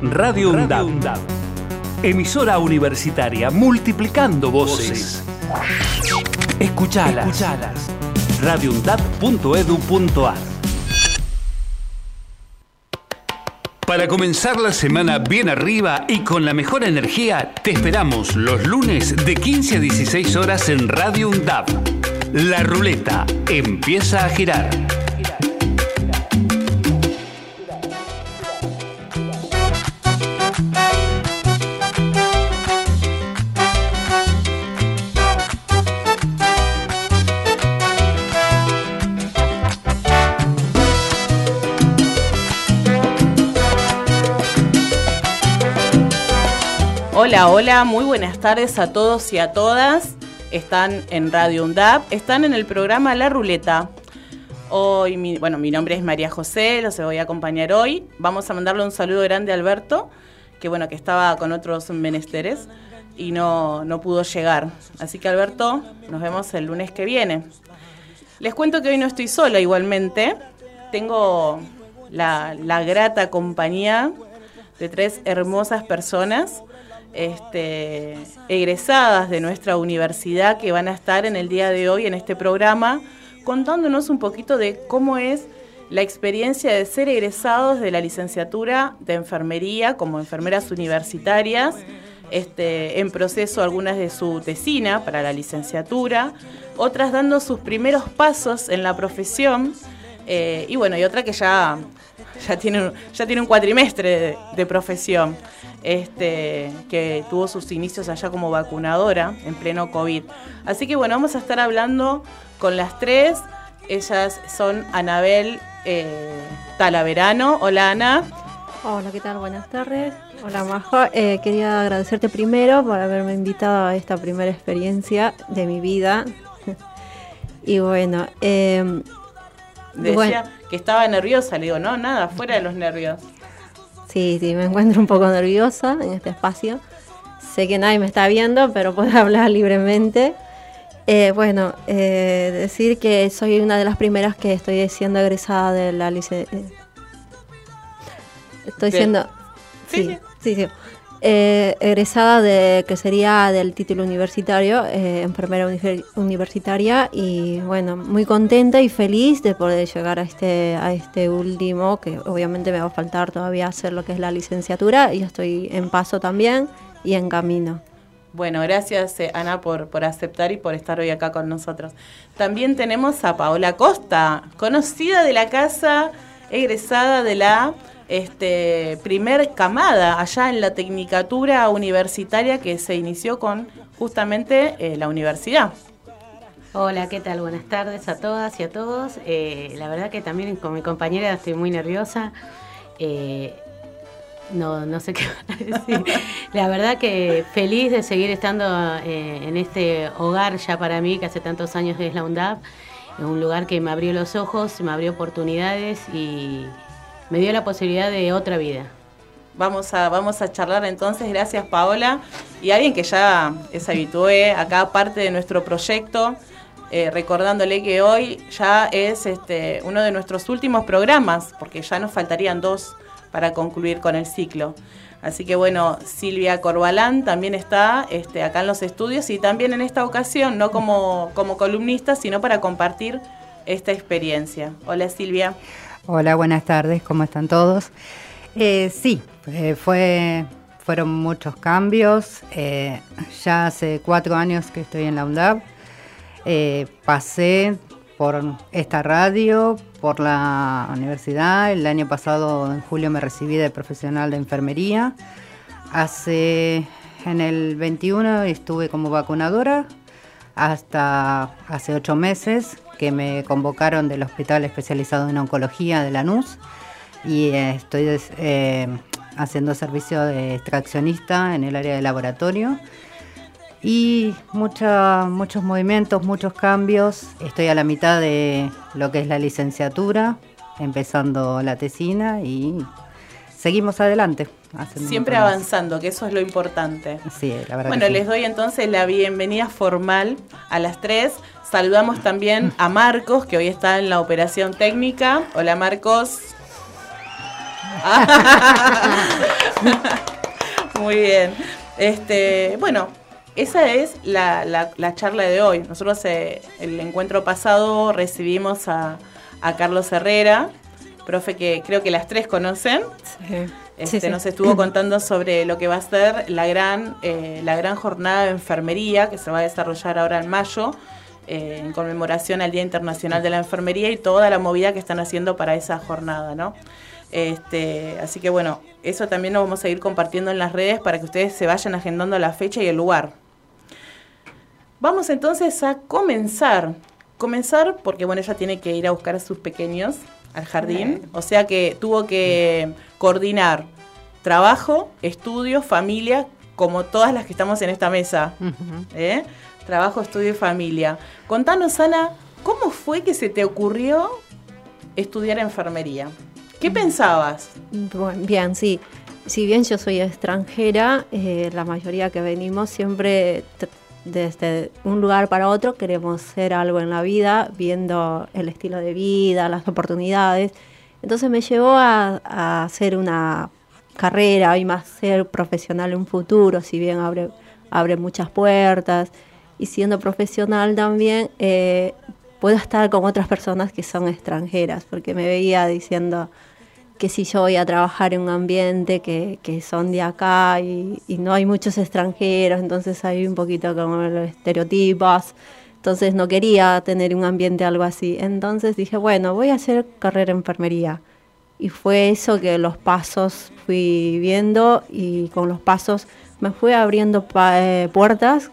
Radio UNDAD. Emisora universitaria multiplicando voces. Escuchalas. Escuchalas. radioundad.edu.ar Para comenzar la semana bien arriba y con la mejor energía, te esperamos los lunes de 15 a 16 horas en Radio UNDAP. La ruleta empieza a girar. Hola, hola, muy buenas tardes a todos y a todas. Están en Radio UNDAP, están en el programa La Ruleta. Hoy, mi, bueno, mi nombre es María José, los voy a acompañar hoy. Vamos a mandarle un saludo grande a Alberto, que bueno, que estaba con otros menesteres y no, no pudo llegar. Así que Alberto, nos vemos el lunes que viene. Les cuento que hoy no estoy sola igualmente. Tengo la, la grata compañía de tres hermosas personas este, egresadas de nuestra universidad que van a estar en el día de hoy en este programa contándonos un poquito de cómo es la experiencia de ser egresados de la licenciatura de enfermería como enfermeras universitarias, este, en proceso algunas de su tesina para la licenciatura, otras dando sus primeros pasos en la profesión, eh, y bueno, y otra que ya, ya, tiene, ya tiene un cuatrimestre de profesión este, que tuvo sus inicios allá como vacunadora en pleno COVID. Así que bueno, vamos a estar hablando con las tres. Ellas son Anabel eh, Talaverano. Hola Ana. Hola, ¿qué tal? Buenas tardes. Hola Majo. Eh, quería agradecerte primero por haberme invitado a esta primera experiencia de mi vida. y bueno, eh, Decía que estaba nerviosa, le digo, no, nada, fuera de los nervios. Sí, sí, me encuentro un poco nerviosa en este espacio. Sé que nadie me está viendo, pero puedo hablar libremente. Eh, bueno, eh, decir que soy una de las primeras que estoy siendo egresada de la licencia. Eh, estoy siendo. sí, sí. sí. Eh, egresada de que sería del título universitario, eh, enfermera universitaria y bueno, muy contenta y feliz de poder llegar a este a este último que obviamente me va a faltar todavía hacer lo que es la licenciatura y estoy en paso también y en camino. Bueno, gracias eh, Ana por, por aceptar y por estar hoy acá con nosotros. También tenemos a Paola Costa, conocida de la casa, egresada de la este, primer camada allá en la tecnicatura universitaria que se inició con justamente eh, la universidad. Hola, ¿qué tal? Buenas tardes a todas y a todos. Eh, la verdad que también con mi compañera estoy muy nerviosa. Eh, no, no sé qué decir. La verdad que feliz de seguir estando en este hogar ya para mí, que hace tantos años es la UNDAP, un lugar que me abrió los ojos, me abrió oportunidades y, me dio la posibilidad de otra vida. Vamos a, vamos a charlar entonces, gracias Paola. Y alguien que ya es habitué acá, parte de nuestro proyecto, eh, recordándole que hoy ya es este, uno de nuestros últimos programas, porque ya nos faltarían dos para concluir con el ciclo. Así que bueno, Silvia Corbalán también está este, acá en los estudios y también en esta ocasión, no como, como columnista, sino para compartir esta experiencia. Hola Silvia. Hola, buenas tardes, ¿cómo están todos? Eh, sí, eh, fue, fueron muchos cambios. Eh, ya hace cuatro años que estoy en la UNDAP. pasé por esta radio, por la universidad. El año pasado, en julio, me recibí de profesional de enfermería. Hace, en el 21 estuve como vacunadora hasta hace ocho meses que me convocaron del Hospital Especializado en Oncología de Lanús y eh, estoy eh, haciendo servicio de extraccionista en el área de laboratorio y muchos movimientos, muchos cambios. Estoy a la mitad de lo que es la licenciatura, empezando la tesina y seguimos adelante. Siempre avanzando, que eso es lo importante. Sí, la verdad. Bueno, les doy entonces la bienvenida formal a las tres. Saludamos también a Marcos, que hoy está en la operación técnica. Hola Marcos. Muy bien. Este, bueno, esa es la, la, charla de hoy. Nosotros eh, el encuentro pasado recibimos a, Carlos Herrera, profe que creo que las tres conocen. Este, nos estuvo contando sobre lo que va a ser la gran, eh, la gran jornada de enfermería que se va a desarrollar ahora en mayo. Eh, en conmemoración al Día Internacional de la Enfermería y toda la movida que están haciendo para esa jornada, ¿no? Este, así que bueno, eso también lo vamos a ir compartiendo en las redes para que ustedes se vayan agendando la fecha y el lugar. Vamos entonces a comenzar. Comenzar porque bueno, ella tiene que ir a buscar a sus pequeños al jardín, o sea que tuvo que coordinar trabajo, estudio, familia, como todas las que estamos en esta mesa. ¿eh? Trabajo, estudio y familia. Contanos, Ana, ¿cómo fue que se te ocurrió estudiar enfermería? ¿Qué pensabas? Bueno, bien, sí. Si bien yo soy extranjera, eh, la mayoría que venimos siempre desde un lugar para otro queremos ser algo en la vida, viendo el estilo de vida, las oportunidades. Entonces me llevó a, hacer una carrera y más ser profesional en un futuro, si bien abre, abre muchas puertas. Y siendo profesional también, eh, puedo estar con otras personas que son extranjeras, porque me veía diciendo, que si yo voy a trabajar en un ambiente que, que son de acá y, no hay muchos extranjeros, entonces hay un poquito como los estereotipos, entonces no quería tener un ambiente algo así. Entonces dije, bueno, voy a hacer carrera en enfermería. Y fue eso que los pasos fui viendo y con los pasos me fui abriendo eh, puertas.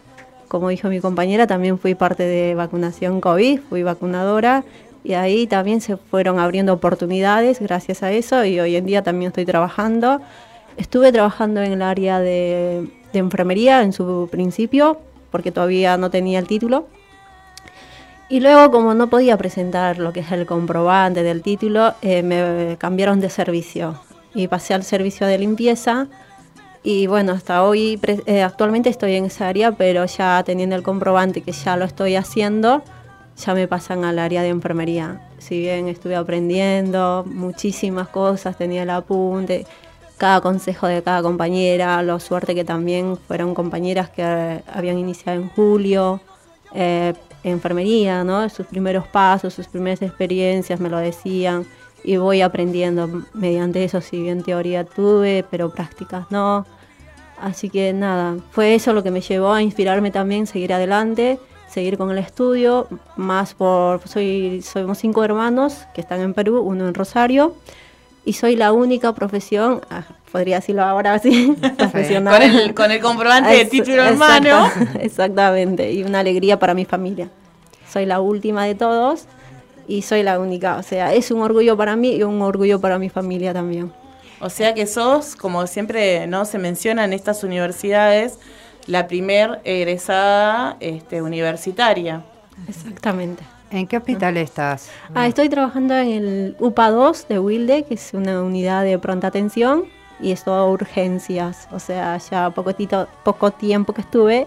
Como dijo mi compañera, también fui parte de vacunación COVID, fui vacunadora y ahí también se fueron abriendo oportunidades gracias a eso y hoy en día también estoy trabajando. Estuve trabajando en el área de, enfermería en su principio porque todavía no tenía el título. Y luego, como no podía presentar lo que es el comprobante del título, eh, me cambiaron de servicio y pasé al servicio de limpieza. Y bueno, hasta hoy, eh, actualmente estoy en esa área, pero ya teniendo el comprobante que ya lo estoy haciendo, ya me pasan al área de enfermería. Si bien estuve aprendiendo muchísimas cosas, tenía el apunte, cada consejo de cada compañera, lo suerte que también fueron compañeras que habían iniciado en julio, eh, enfermería, ¿no? Sus primeros pasos, sus primeras experiencias me lo decían y voy aprendiendo mediante eso, si bien teoría tuve, pero prácticas no. Así que nada, fue eso lo que me llevó a inspirarme también, seguir adelante seguir con el estudio, más por, soy, somos cinco hermanos que están en Perú, uno en Rosario, y soy la única profesión, ah, podría decirlo ahora así, profesional. con, el, con el comprobante de título hermano. Exactamente, y una alegría para mi familia. Soy la última de todos y soy la única, o sea, es un orgullo para mí y un orgullo para mi familia también. O sea que sos, como siempre no se menciona en estas universidades, la primer egresada este, universitaria. Exactamente. ¿En qué hospital estás? Ah, estoy trabajando en el UPA 2 de Wilde, que es una unidad de pronta atención, y es todo urgencias. O sea, ya poquitito, poco tiempo que estuve,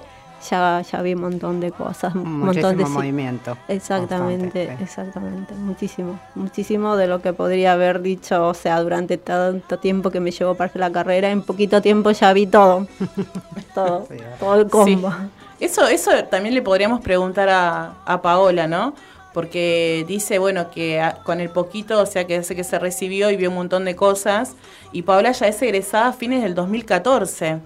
ya, ya vi un montón de cosas, un montón de movimiento. Exactamente, exactamente, muchísimo, muchísimo de lo que podría haber dicho, o sea, durante tanto tiempo que me llevó para la carrera, en poquito tiempo ya vi todo, todo, todo el combo. Eso, eso también le podríamos preguntar a, a Paola, ¿no? porque dice, bueno, que con el poquito, o sea, que hace que se recibió y vio un montón de cosas, y Paola ya es egresada a fines del 2014.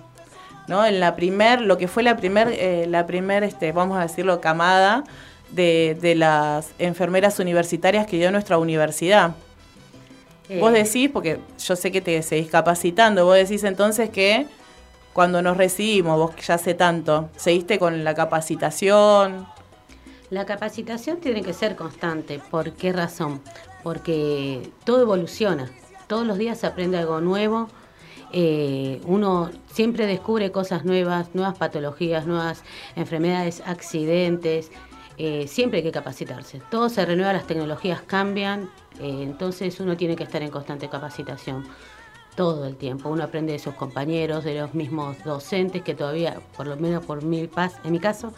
¿No? En la primer, lo que fue la primer, eh, la primer, este, vamos a decirlo, camada de, de, las enfermeras universitarias que dio nuestra universidad. Eh. Vos decís, porque yo sé que te seguís capacitando, vos decís entonces que cuando nos recibimos, vos que ya hace tanto, ¿seguiste con la capacitación? La capacitación tiene que ser constante. ¿Por qué razón? Porque todo evoluciona. Todos los días se aprende algo nuevo eh, uno siempre descubre cosas nuevas, nuevas patologías, nuevas enfermedades, accidentes. Eh, siempre hay que capacitarse. Todo se renueva, las tecnologías cambian, eh, entonces uno tiene que estar en constante capacitación todo el tiempo. Uno aprende de sus compañeros, de los mismos docentes, que todavía, por lo menos por mi paz, en mi caso,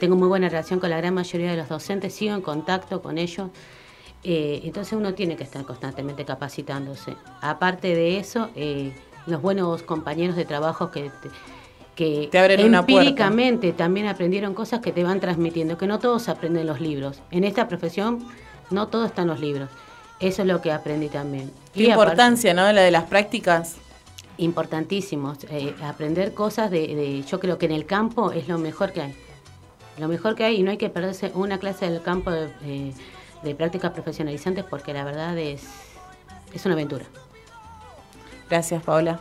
tengo muy buena relación con la gran mayoría de los docentes, sigo en contacto con ellos. Entonces uno tiene que estar constantemente capacitándose. Aparte de eso, los buenos compañeros de trabajo que, que te abren empíricamente también aprendieron cosas que te van transmitiendo, que no todos aprenden los libros. En esta profesión no todo está en los libros. Eso es lo que aprendí también. Qué importancia, ¿no? La de las prácticas. Importantísimo. Eh, aprender cosas de, yo creo que en el campo es lo mejor que hay. Lo mejor que hay y no hay que perderse una clase del campo de, de prácticas profesionalizantes porque la verdad es, es una aventura. Gracias, Paola.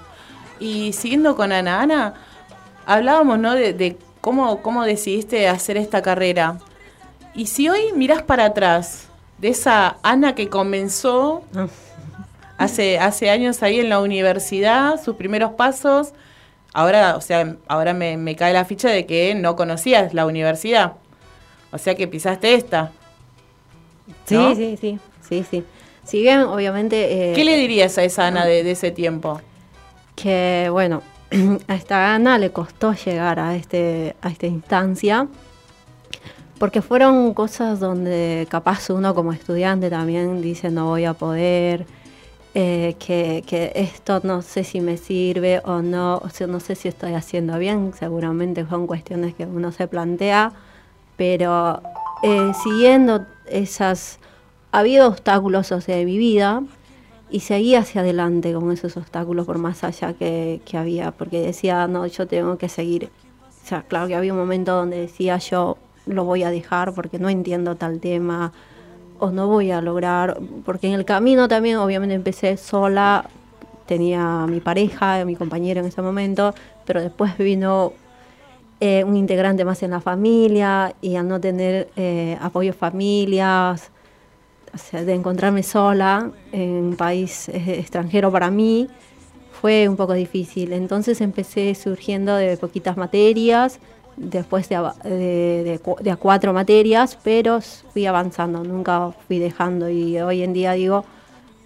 Y siguiendo con Ana, Ana, hablábamos ¿no? de, cómo, cómo decidiste hacer esta carrera. Y si hoy mirás para atrás, de esa Ana que comenzó hace, hace años ahí en la universidad, sus primeros pasos, ahora, o sea, ahora me, me cae la ficha de que no conocías la universidad. O sea que pisaste esta. Sí, sí, sí, sí, sí. Si bien, obviamente... Eh, ¿Qué le dirías a esa Ana de, ese tiempo? Que, bueno, a esta Ana le costó llegar a, este, a esta instancia, porque fueron cosas donde capaz uno como estudiante también dice no voy a poder, eh, que, que, esto no sé si me sirve o no, o sea, no sé si estoy haciendo bien, seguramente son cuestiones que uno se plantea, pero eh, siguiendo esas... Ha habido obstáculos o sea, de mi vida y seguí hacia adelante con esos obstáculos por más allá que, había, porque decía, no, yo tengo que seguir. O sea, claro que había un momento donde decía yo lo voy a dejar porque no entiendo tal tema o no voy a lograr, porque en el camino también obviamente empecé sola, tenía mi pareja, mi compañero en ese momento, pero después vino eh, un integrante más en la familia y al no tener eh, apoyo familias, de encontrarme sola en un país eh, extranjero para mí, fue un poco difícil. Entonces empecé surgiendo de poquitas materias, después de, de, a cuatro materias, pero fui avanzando, nunca fui dejando y hoy en día digo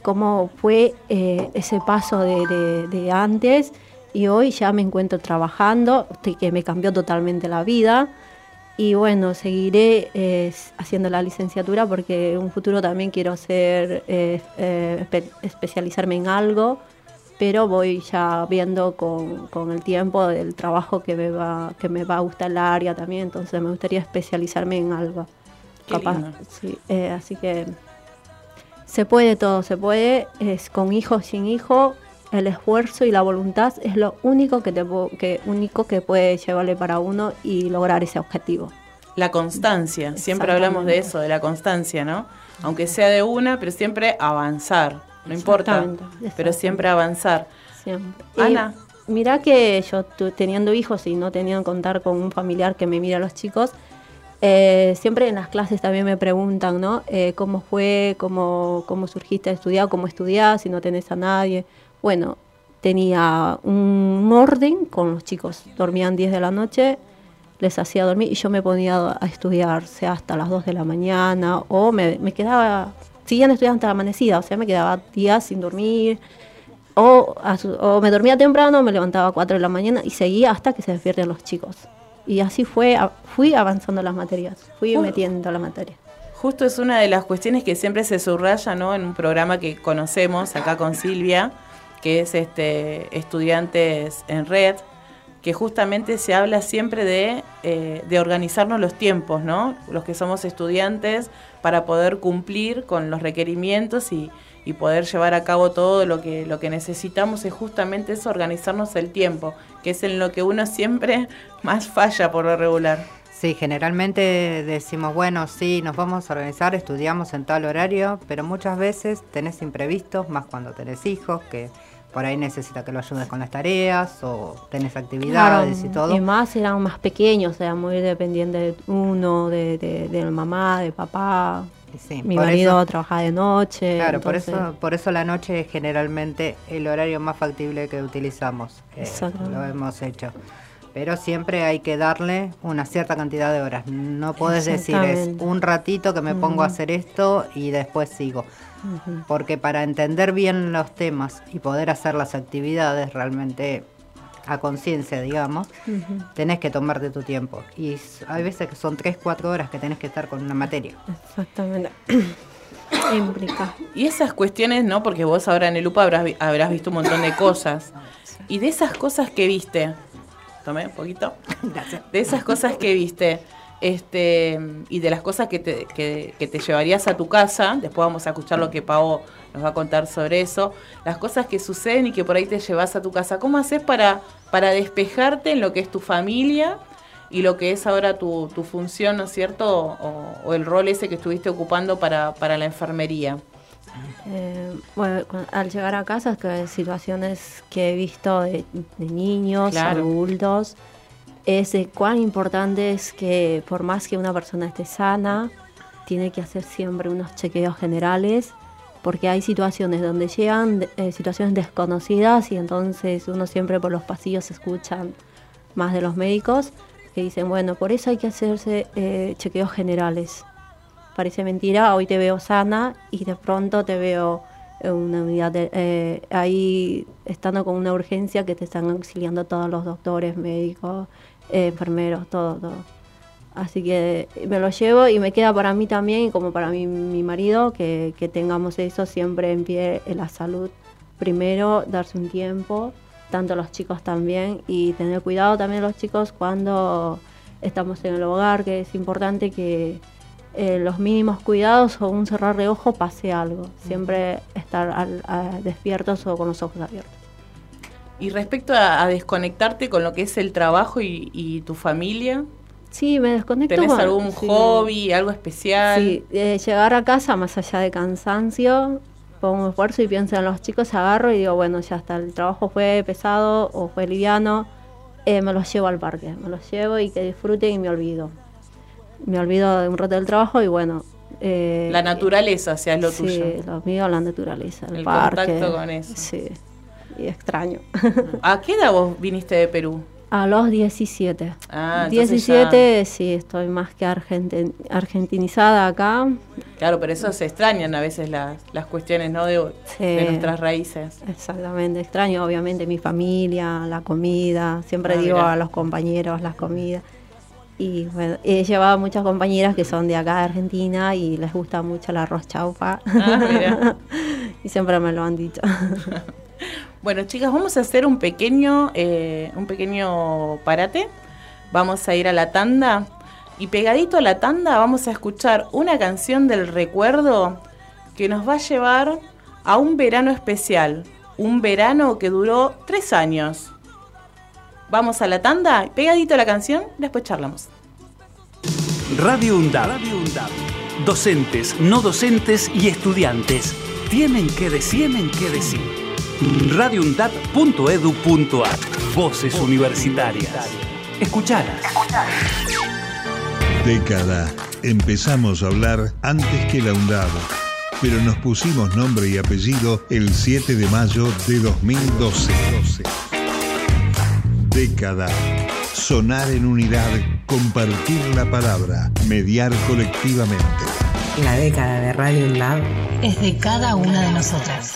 cómo fue ese paso de antes y hoy ya me encuentro trabajando, que me cambió totalmente la vida. Y bueno, seguiré eh, haciendo la licenciatura porque en un futuro también quiero ser, eh, eh, especializarme en algo, pero voy ya viendo con, el tiempo del trabajo que me, va, que me va a gustar el área también, entonces me gustaría especializarme en algo. Capaz, así que se puede todo, se puede, es con hijo, sin hijo, el esfuerzo y la voluntad es lo único que, te, que, único que puede llevarle para uno y lograr ese objetivo. La constancia, siempre hablamos de eso, de la constancia, ¿no? Aunque sea de una, pero siempre avanzar, no importa, pero siempre avanzar. Siempre. Ana. mira que yo teniendo hijos y no teniendo que contar con un familiar que me mira a los chicos, eh, siempre en las clases también me preguntan, ¿no? Eh, ¿Cómo fue? Cómo, ¿Cómo surgiste a estudiar? ¿Cómo estudiás? Si no tenés a nadie. Bueno, tenía un orden con los chicos. Dormían 10 de la noche, les hacía dormir y yo me ponía a estudiar, sea hasta las 2 de la mañana o me, quedaba, seguían estudiando hasta la amanecida, o sea, me quedaba días sin dormir. O, me dormía temprano, me levantaba a 4 de la mañana y seguía hasta que se despierten los chicos. Y así fue, fui avanzando las materias, fui metiendo la materia. Justo es una de las cuestiones que siempre se subraya ¿no? en un programa que conocemos acá con Silvia, que es este, Estudiantes en Red, que justamente se habla siempre de, eh, de, organizarnos los tiempos, ¿no? Los que somos estudiantes para poder cumplir con los requerimientos y, y, poder llevar a cabo todo lo que, lo que necesitamos es justamente eso, organizarnos el tiempo, que es en lo que uno siempre más falla por lo regular. Sí, generalmente decimos, bueno, sí, nos vamos a organizar, estudiamos en tal horario, pero muchas veces tenés imprevistos, más cuando tenés hijos, que por ahí necesita que lo ayudes con las tareas o tenés actividades y todo. Y más eran más pequeños, eran muy dependientes de uno, de, de, mamá, de papá. Mi marido trabaja de noche. Claro, por eso por eso la noche es generalmente el horario más factible que utilizamos. Eh, lo hemos hecho. Pero siempre hay que darle una cierta cantidad de horas. No puedes decir es un ratito que me pongo a hacer esto y después sigo porque para entender bien los temas y poder hacer las actividades realmente a conciencia, digamos, tenés que tomarte tu tiempo. Y hay veces que son 3, 4 horas que tenés que estar con una materia. Exactamente. implica. Y esas cuestiones, ¿no? Porque vos ahora en el UPA habrás, habrás visto un montón de cosas. Y de esas cosas que viste, tomé un poquito. Gracias. De esas cosas que viste, este, y de las cosas que te, que, te llevarías a tu casa, después vamos a escuchar lo que Pau nos va a contar sobre eso, las cosas que suceden y que por ahí te llevas a tu casa, ¿cómo haces para, para despejarte en lo que es tu familia y lo que es ahora tu, tu función, ¿no es cierto? O, el rol ese que estuviste ocupando para, para la enfermería. Eh, bueno, al llegar a casa, que situaciones que he visto de, niños, adultos, es de cuán importante es que por más que una persona esté sana, tiene que hacer siempre unos chequeos generales, porque hay situaciones donde llegan eh, situaciones desconocidas y entonces uno siempre por los pasillos escuchan más de los médicos que dicen, bueno, por eso hay que hacerse eh, chequeos generales. Parece mentira, hoy te veo sana y de pronto te veo una unidad eh, ahí estando con una urgencia que te están auxiliando todos los doctores, médicos, eh, enfermeros, todo, todo. Así que me lo llevo y me queda para mí también y como para mí, mi marido que, que tengamos eso siempre en pie, en la salud. Primero, darse un tiempo tanto los chicos también, y tener cuidado también los chicos cuando estamos en el hogar, que es importante que eh, los mínimos cuidados o un cerrar de ojo pase algo, siempre estar despiertos o con los ojos abiertos. Y respecto a, desconectarte con lo que es el trabajo y, tu familia, Sí, me desconecto. ¿Tenés algún hobby, algo especial? Sí, eh, llegar a casa más allá de cansancio, pongo esfuerzo y pienso en los chicos, agarro y digo, bueno, ya está, el trabajo fue pesado o fue liviano, eh, me los llevo al parque, me los llevo y que disfruten y me olvido. Me olvido de un rato del trabajo y bueno. Eh, la naturaleza, sea, es lo tuyo. Sí, lo mío, la naturaleza, el, el parque. contacto con eso. Sí, y extraño. ¿A qué edad vos viniste de Perú? A los 17. Ah, 17, sí, estoy más que argentinizada acá. Claro, pero eso se extrañan a veces las, las cuestiones ¿no? de, nuestras raíces. Exactamente, extraño obviamente mi familia, la comida, siempre ah, digo a los compañeros las comidas. Y bueno, he llevado muchas compañeras que son de acá de Argentina y les gusta mucho el arroz chaufa. Ah, y siempre me lo han dicho. Bueno, chicas, vamos a hacer un pequeño, eh, un pequeño parate. Vamos a ir a la tanda. Y pegadito a la tanda vamos a escuchar una canción del recuerdo que nos va a llevar a un verano especial. Un verano que duró tres años. Vamos a la tanda, pegadito a la canción, después charlamos. Radio UNDAB. Radio Docentes, no docentes y estudiantes tienen que decir, tienen que decir radiundad.edu.ar Voces universitarias. Escuchalas. Década. Empezamos a hablar antes que la UNDAD, pero nos pusimos nombre y apellido el 7 de mayo de 2012. Década. Sonar en unidad, compartir la palabra, mediar colectivamente. La década de Radio UNDAD es de cada una de nosotras.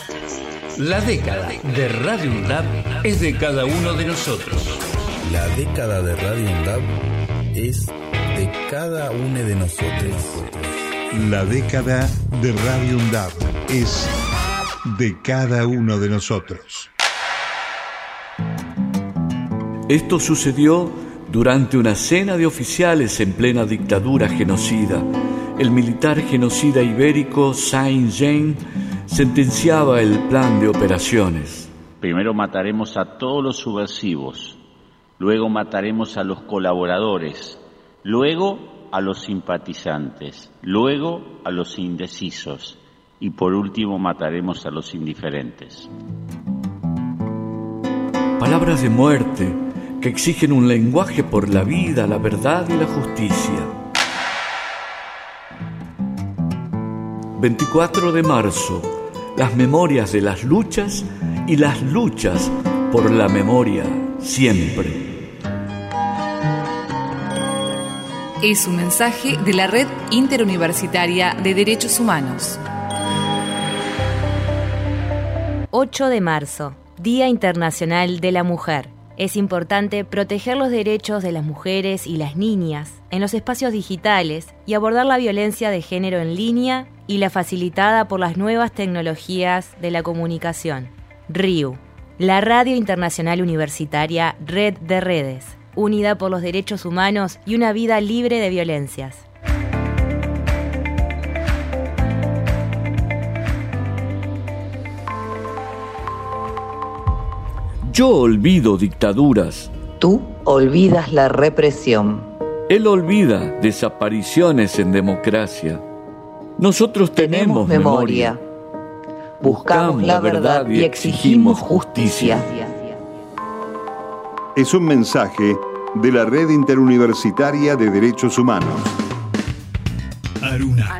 La década de Radio UNDAB es de cada uno de nosotros. La década de Radio UNDAB es de cada uno de nosotros. La década de Radio UNDAB es de cada uno de nosotros. Esto sucedió durante una cena de oficiales en plena dictadura genocida. El militar genocida ibérico Saint-Jean sentenciaba el plan de operaciones. Primero mataremos a todos los subversivos, luego mataremos a los colaboradores, luego a los simpatizantes, luego a los indecisos y por último mataremos a los indiferentes. Palabras de muerte que exigen un lenguaje por la vida, la verdad y la justicia. 24 de marzo las memorias de las luchas y las luchas por la memoria siempre. Es un mensaje de la Red Interuniversitaria de Derechos Humanos. 8 de marzo, Día Internacional de la Mujer. Es importante proteger los derechos de las mujeres y las niñas en los espacios digitales y abordar la violencia de género en línea y la facilitada por las nuevas tecnologías de la comunicación. RIU, la Radio Internacional Universitaria Red de Redes, unida por los derechos humanos y una vida libre de violencias. Yo olvido dictaduras. Tú olvidas la represión. Él olvida desapariciones en democracia. Nosotros tenemos, memoria. Buscamos la verdad y exigimos justicia. Es un mensaje de la Red Interuniversitaria de Derechos Humanos. Aruna.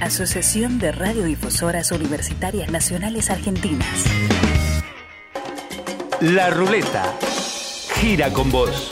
Asociación de Radiodifusoras Universitarias Nacionales Argentinas. La ruleta gira con vos.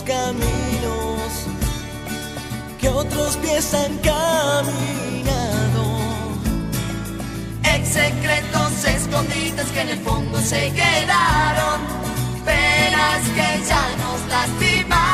caminos que otros pies han caminado. Ex secretos escondites que en el fondo se quedaron, penas que ya nos lastimaron.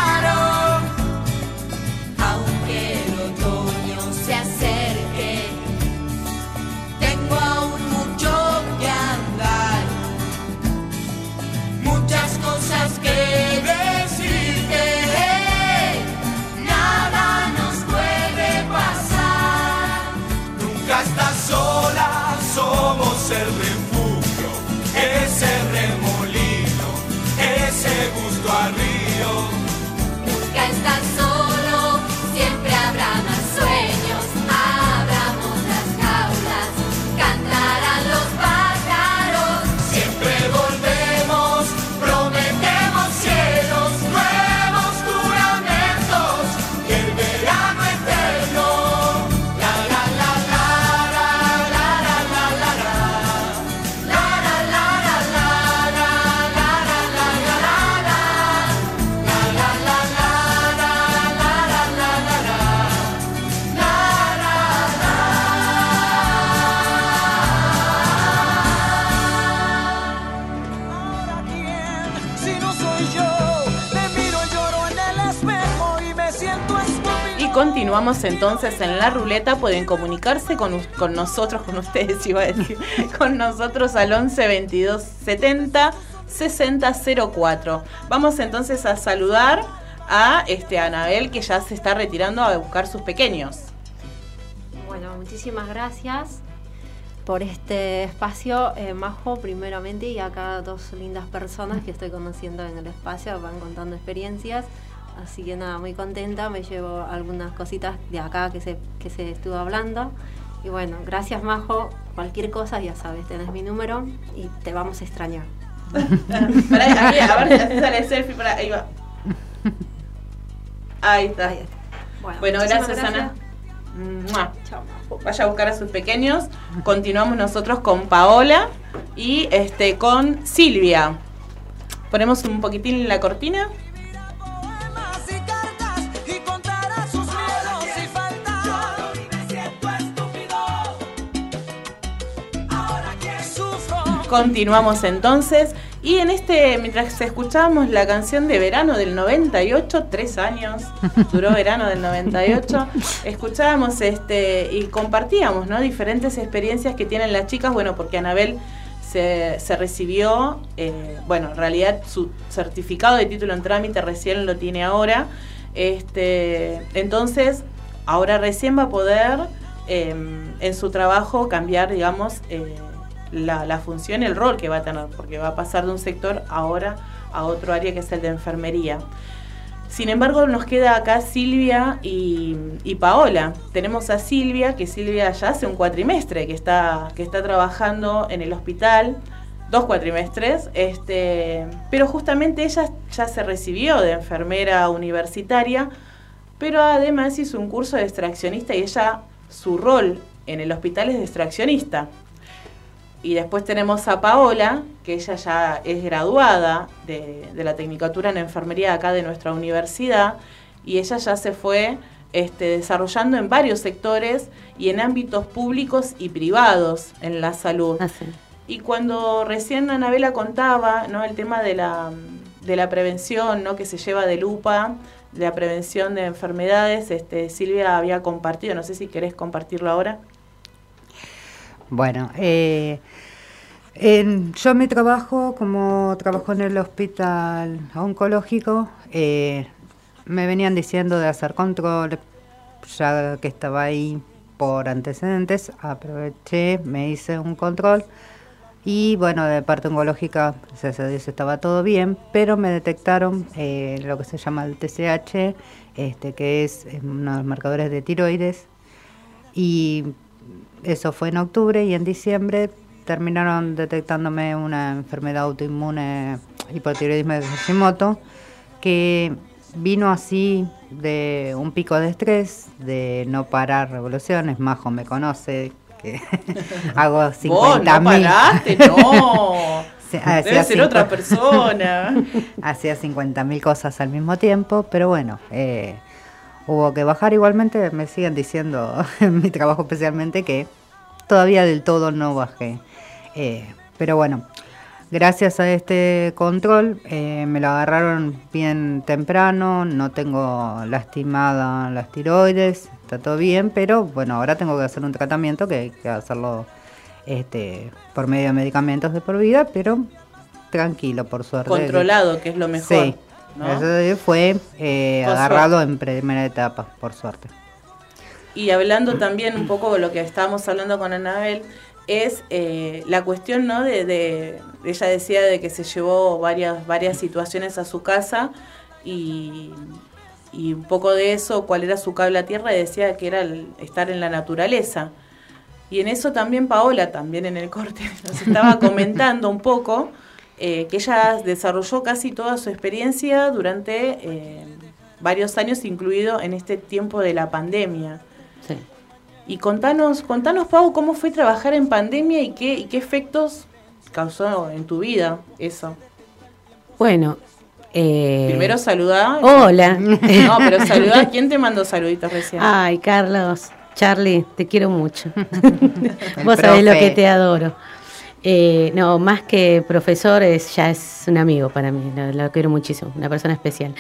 Continuamos entonces en la ruleta. Pueden comunicarse con, con nosotros, con ustedes, iba a decir, con nosotros al 11 22 70 60 04. Vamos entonces a saludar a este Anabel que ya se está retirando a buscar sus pequeños. Bueno, muchísimas gracias. por este espacio, eh, Majo, primeramente, y acá dos lindas personas que estoy conociendo en el espacio, van contando experiencias. Así que nada, muy contenta, me llevo algunas cositas de acá que se, que se estuvo hablando. Y bueno, gracias Majo, cualquier cosa ya sabes, tenés mi número y te vamos a extrañar. Pará, aquí, a ver si sale selfie, ahí va. Ahí está. Bueno, gracias, Ana. Mua. Vaya a buscar a sus pequeños. Continuamos nosotros con Paola y este con Silvia. Ponemos un poquitín la cortina. Continuamos entonces. Y en este, mientras escuchábamos la canción de verano del 98, tres años, duró verano del 98, escuchábamos este y compartíamos ¿no? diferentes experiencias que tienen las chicas, bueno, porque Anabel se, se recibió, eh, bueno, en realidad su certificado de título en trámite recién lo tiene ahora, este, entonces ahora recién va a poder eh, en su trabajo cambiar, digamos, eh, la, la función, el rol que va a tener, porque va a pasar de un sector ahora a otro área que es el de enfermería. Sin embargo, nos queda acá Silvia y, Paola. Tenemos a Silvia, que Silvia ya hace un cuatrimestre que está, que está trabajando en el hospital, dos cuatrimestres, este, pero justamente ella ya se recibió de enfermera universitaria, pero además hizo un curso de extraccionista y ella, su rol en el hospital es de extraccionista. Y después tenemos a Paola, que ella ya es graduada de, de la Tecnicatura en Enfermería acá de nuestra universidad, y ella ya se fue este, desarrollando en varios sectores y en ámbitos públicos y privados en la salud. Y cuando recién Anabela contaba ¿no? el tema de la, de la prevención ¿no? que se lleva de lupa, de la prevención de enfermedades, este, Silvia había compartido, no sé si querés compartirlo ahora. Bueno, eh, en- yo mi trabajo, como trabajo en el hospital oncológico, eh, me venían diciendo de hacer control, ya que estaba ahí por antecedentes, aproveché, me hice un control y bueno, de parte oncológica, gracias a Dios estaba todo bien, pero me detectaron eh, lo que se llama el TSH, este, que es uno de los marcadores de tiroides, y eso fue en octubre y en diciembre terminaron detectándome una enfermedad autoinmune hipotiroidismo de Hashimoto que vino así de un pico de estrés, de no parar revoluciones, Majo me conoce que hago 50 Vos no paraste, no. Debe ser otra persona. Hacía 50.000 cosas al mismo tiempo, pero bueno, eh, hubo que bajar igualmente, me siguen diciendo en mi trabajo especialmente que todavía del todo no bajé. Eh, pero bueno, gracias a este control eh, me lo agarraron bien temprano, no tengo lastimada las tiroides, está todo bien, pero bueno, ahora tengo que hacer un tratamiento que hay que hacerlo este, por medio de medicamentos de por vida, pero tranquilo, por suerte. Controlado, que es lo mejor. Sí, Dios fue eh, agarrado en primera etapa, por suerte. Y hablando también un poco de lo que estábamos hablando con Anabel, es eh, la cuestión, ¿no? De, de- ella decía de que se llevó varias, varias situaciones a su casa y, y un poco de eso, cuál era su cable a tierra, y decía que era el estar en la naturaleza. Y en eso también Paola, también en el corte, nos estaba comentando un poco eh, que ella desarrolló casi toda su experiencia durante eh, varios años, incluido en este tiempo de la pandemia. Sí. Y contanos, contanos, Pau, cómo fue trabajar en pandemia y qué, y qué efectos causó en tu vida eso. Bueno, eh, Primero saludá. Hola. No, pero saludá. ¿Quién te mandó saluditos recién? Ay, Carlos, Charlie, te quiero mucho. Vos profe. sabés lo que te adoro. Eh, no, más que profesor, es, ya es un amigo para mí, lo, lo quiero muchísimo, una persona especial.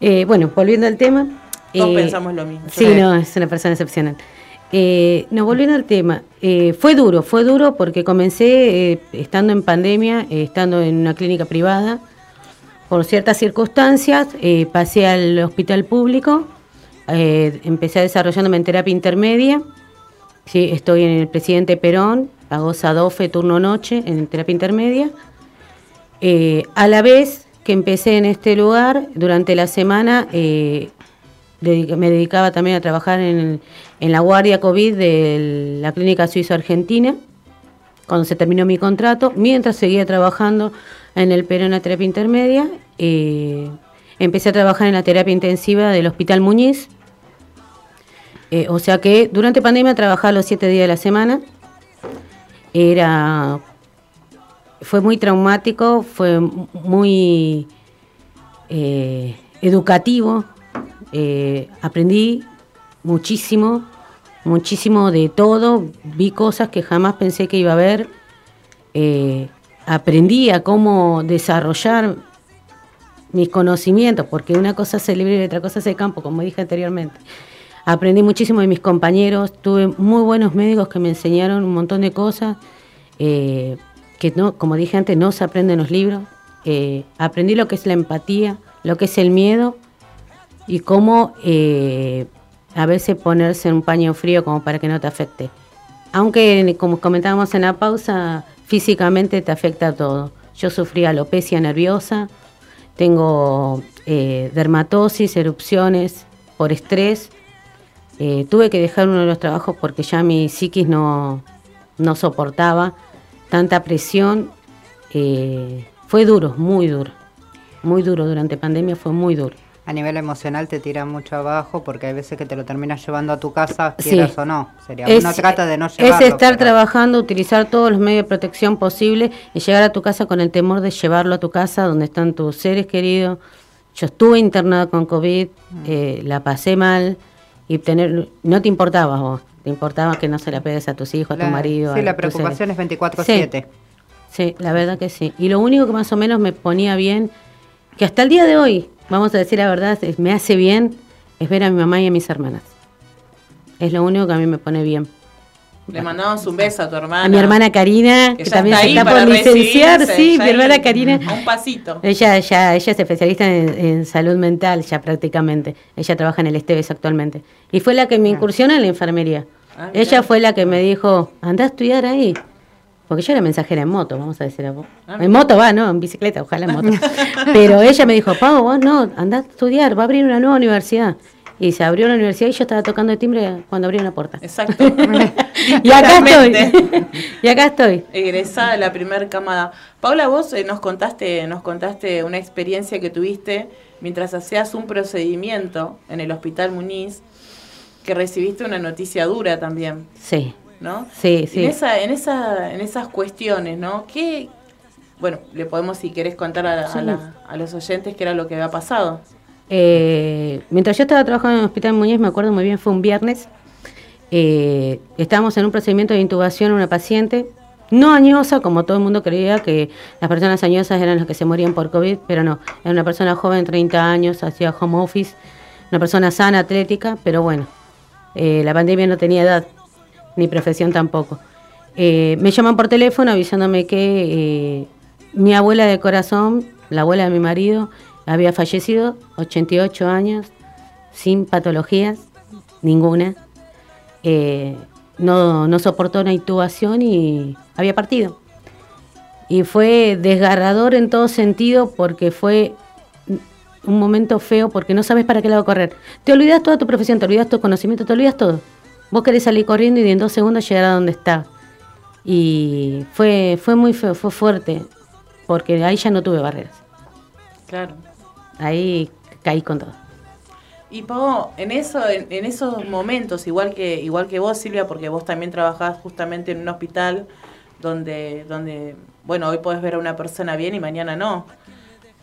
Eh, bueno, volviendo al tema. Todos eh, pensamos lo mismo. Sí, no, es una persona excepcional. Eh, no, volviendo al tema, eh, fue duro, fue duro porque comencé eh, estando en pandemia, estando en una clínica privada. Por ciertas circunstancias, pasé al hospital público, empecé desarrollándome en terapia intermedia. Sí, estoy en el presidente Perón, hago SADOFE turno noche en terapia intermedia. Eh, a la vez que empecé en este lugar, durante la semana eh, me dedicaba también a trabajar en, la guardia COVID de la Clínica Suizo-Argentina, cuando se terminó mi contrato, mientras seguía trabajando en el Perú en la terapia intermedia. Eh, empecé a trabajar en la terapia intensiva del Hospital Muñiz. O sea que durante pandemia trabajaba los siete días de la semana. Era fue muy traumático, fue muy eh, educativo. Eh, aprendí muchísimo, muchísimo de todo. Vi cosas que jamás pensé que iba a ver. Eh, aprendí a cómo desarrollar mis conocimientos, porque una cosa es el libre y otra cosa es el campo, como dije anteriormente. Aprendí muchísimo de mis compañeros, tuve muy buenos médicos que me enseñaron un montón de cosas que no, como dije antes, no se aprende en los libros. Eh, aprendí lo que es la empatía, lo que es el miedo y cómo eh, a veces ponerse en un paño frío como para que no te afecte. Aunque, como comentábamos en la pausa, físicamente te afecta todo. Yo sufrí alopecia nerviosa, tengo eh, dermatosis, erupciones por estrés. Tuve que dejar uno de los trabajos porque ya mi psiquis no, no soportaba tanta presión. Eh, fue duro, muy duro. Muy duro durante pandemia, fue muy duro. A nivel emocional te tira mucho abajo porque hay veces que te lo terminas llevando a tu casa, quieras o no. Sería, uno trata de no llevarlo. Es estar trabajando, utilizar todos los medios de protección posibles y llegar a tu casa con el temor de llevarlo a tu casa donde están tus seres queridos. Yo estuve internada con COVID, mm. eh, la pasé mal y tener, no te importaba vos importaba que no se la pegues a tus hijos, a tu marido. Sí, la preocupación es 24/7. Sí, la verdad que sí. Y lo único que más o menos me ponía bien, que hasta el día de hoy, vamos a decir la verdad, me hace bien, es ver a mi mamá y a mis hermanas. Es lo único que a mí me pone bien. Le mandamos un beso a tu hermana. A mi hermana Karina, que, también se está por licenciar, sí, mi hermana Karina. A un pasito. Ella, ella, ella es especialista en, salud mental ya prácticamente. Ella trabaja en el Esteves actualmente. Y fue la que me ah. incursionó en la enfermería. Ah, ella fue la que me dijo, anda a estudiar ahí. Porque yo era mensajera en moto, vamos a decir. Ah, en moto va, ¿no? En bicicleta, ojalá en moto. Pero ella me dijo, Pau, vos no, anda a estudiar, va a abrir una nueva universidad. Y se abrió la universidad y yo estaba tocando el timbre cuando abrió la puerta. Exacto. y acá estoy. y acá estoy. Egresada de la primera camada. Paula, vos eh, nos contaste, nos contaste una experiencia que tuviste mientras hacías un procedimiento en el Hospital Muniz que recibiste una noticia dura también. Sí. ¿No? Sí, sí. En, esa, en, esa, en esas cuestiones, ¿no? ¿Qué, bueno, le podemos, si querés, contar a, los oyentes qué era lo que había pasado. Eh, mientras yo estaba trabajando en el Hospital Muñez, me acuerdo muy bien, fue un viernes. Eh, estábamos en un procedimiento de intubación a una paciente, no añosa, como todo el mundo creía que las personas añosas eran las que se morían por COVID, pero no, era una persona joven, 30 años, hacía home office, una persona sana, atlética, pero bueno, eh, la pandemia no tenía edad, ni profesión tampoco. Eh, me llaman por teléfono avisándome que eh, mi abuela de corazón, la abuela de mi marido, había fallecido, 88 años, sin patologías, ninguna. no, no soportó una intubación y había partido. Y fue desgarrador en todo sentido porque fue un momento feo porque no sabes para qué lado correr. Te olvidas toda tu profesión, te olvidas tu conocimiento, te olvidas todo. Vos querés salir corriendo y en dos segundos llegar a donde está. Y fue, fue muy feo, fue fuerte, porque ahí ya no tuve barreras. Claro. Ahí caí con todo. Y Pau, en eso, en, esos momentos, igual que, igual que vos, Silvia, porque vos también trabajás justamente en un hospital donde, donde, bueno, hoy podés ver a una persona bien y mañana no.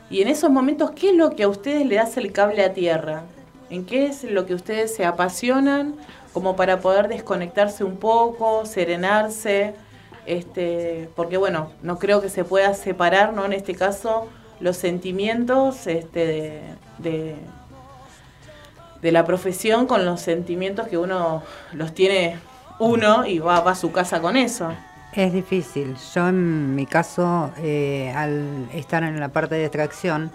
Y en esos momentos, ¿qué es lo que a ustedes le hace el cable a tierra? ¿En qué es lo que ustedes se apasionan como para poder desconectarse un poco, serenarse? Este, porque bueno, no creo que se pueda separar, ¿no? En este caso, los sentimientos este, de, de, la profesión con los sentimientos que uno los tiene uno y va, a su casa con eso. Es difícil. Yo en mi caso, eh, al estar en la parte de extracción,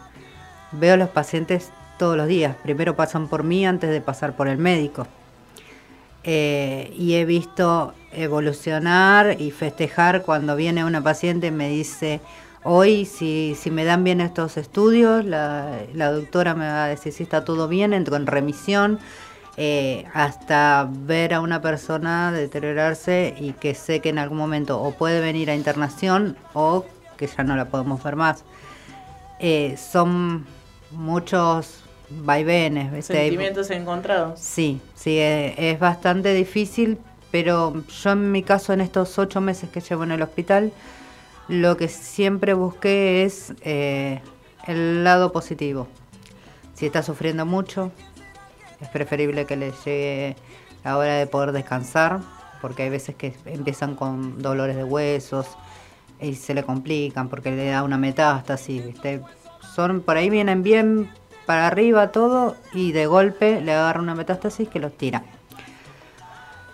veo a los pacientes todos los días. Primero pasan por mí antes de pasar por el médico. Eh, y he visto evolucionar y festejar cuando viene una paciente y me dice, hoy si, si me dan bien estos estudios, la, la doctora me va a decir si está todo bien, entro en remisión, eh, hasta ver a una persona deteriorarse y que sé que en algún momento o puede venir a internación o que ya no la podemos ver más. Eh, son muchos vaivenes. ¿viste? Sentimientos encontrados. Sí, sí, eh, es bastante difícil, pero yo en mi caso en estos ocho meses que llevo en el hospital, lo que siempre busqué es eh, el lado positivo. Si está sufriendo mucho, es preferible que le llegue la hora de poder descansar, porque hay veces que empiezan con dolores de huesos y se le complican porque le da una metástasis. Son, por ahí vienen bien para arriba todo y de golpe le agarra una metástasis que los tira.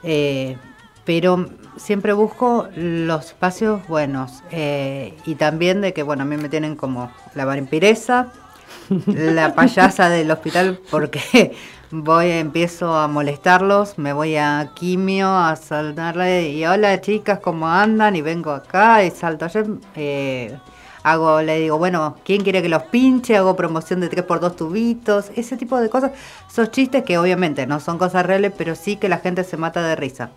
Eh, pero siempre busco los espacios buenos eh, y también de que, bueno, a mí me tienen como la vampiresa, la payasa del hospital porque voy, empiezo a molestarlos, me voy a quimio a saltarle y hola chicas, ¿cómo andan? Y vengo acá y salto. Ayer eh, hago, le digo, bueno, ¿quién quiere que los pinche? Hago promoción de 3x2 tubitos, ese tipo de cosas. Esos chistes que obviamente no son cosas reales, pero sí que la gente se mata de risa.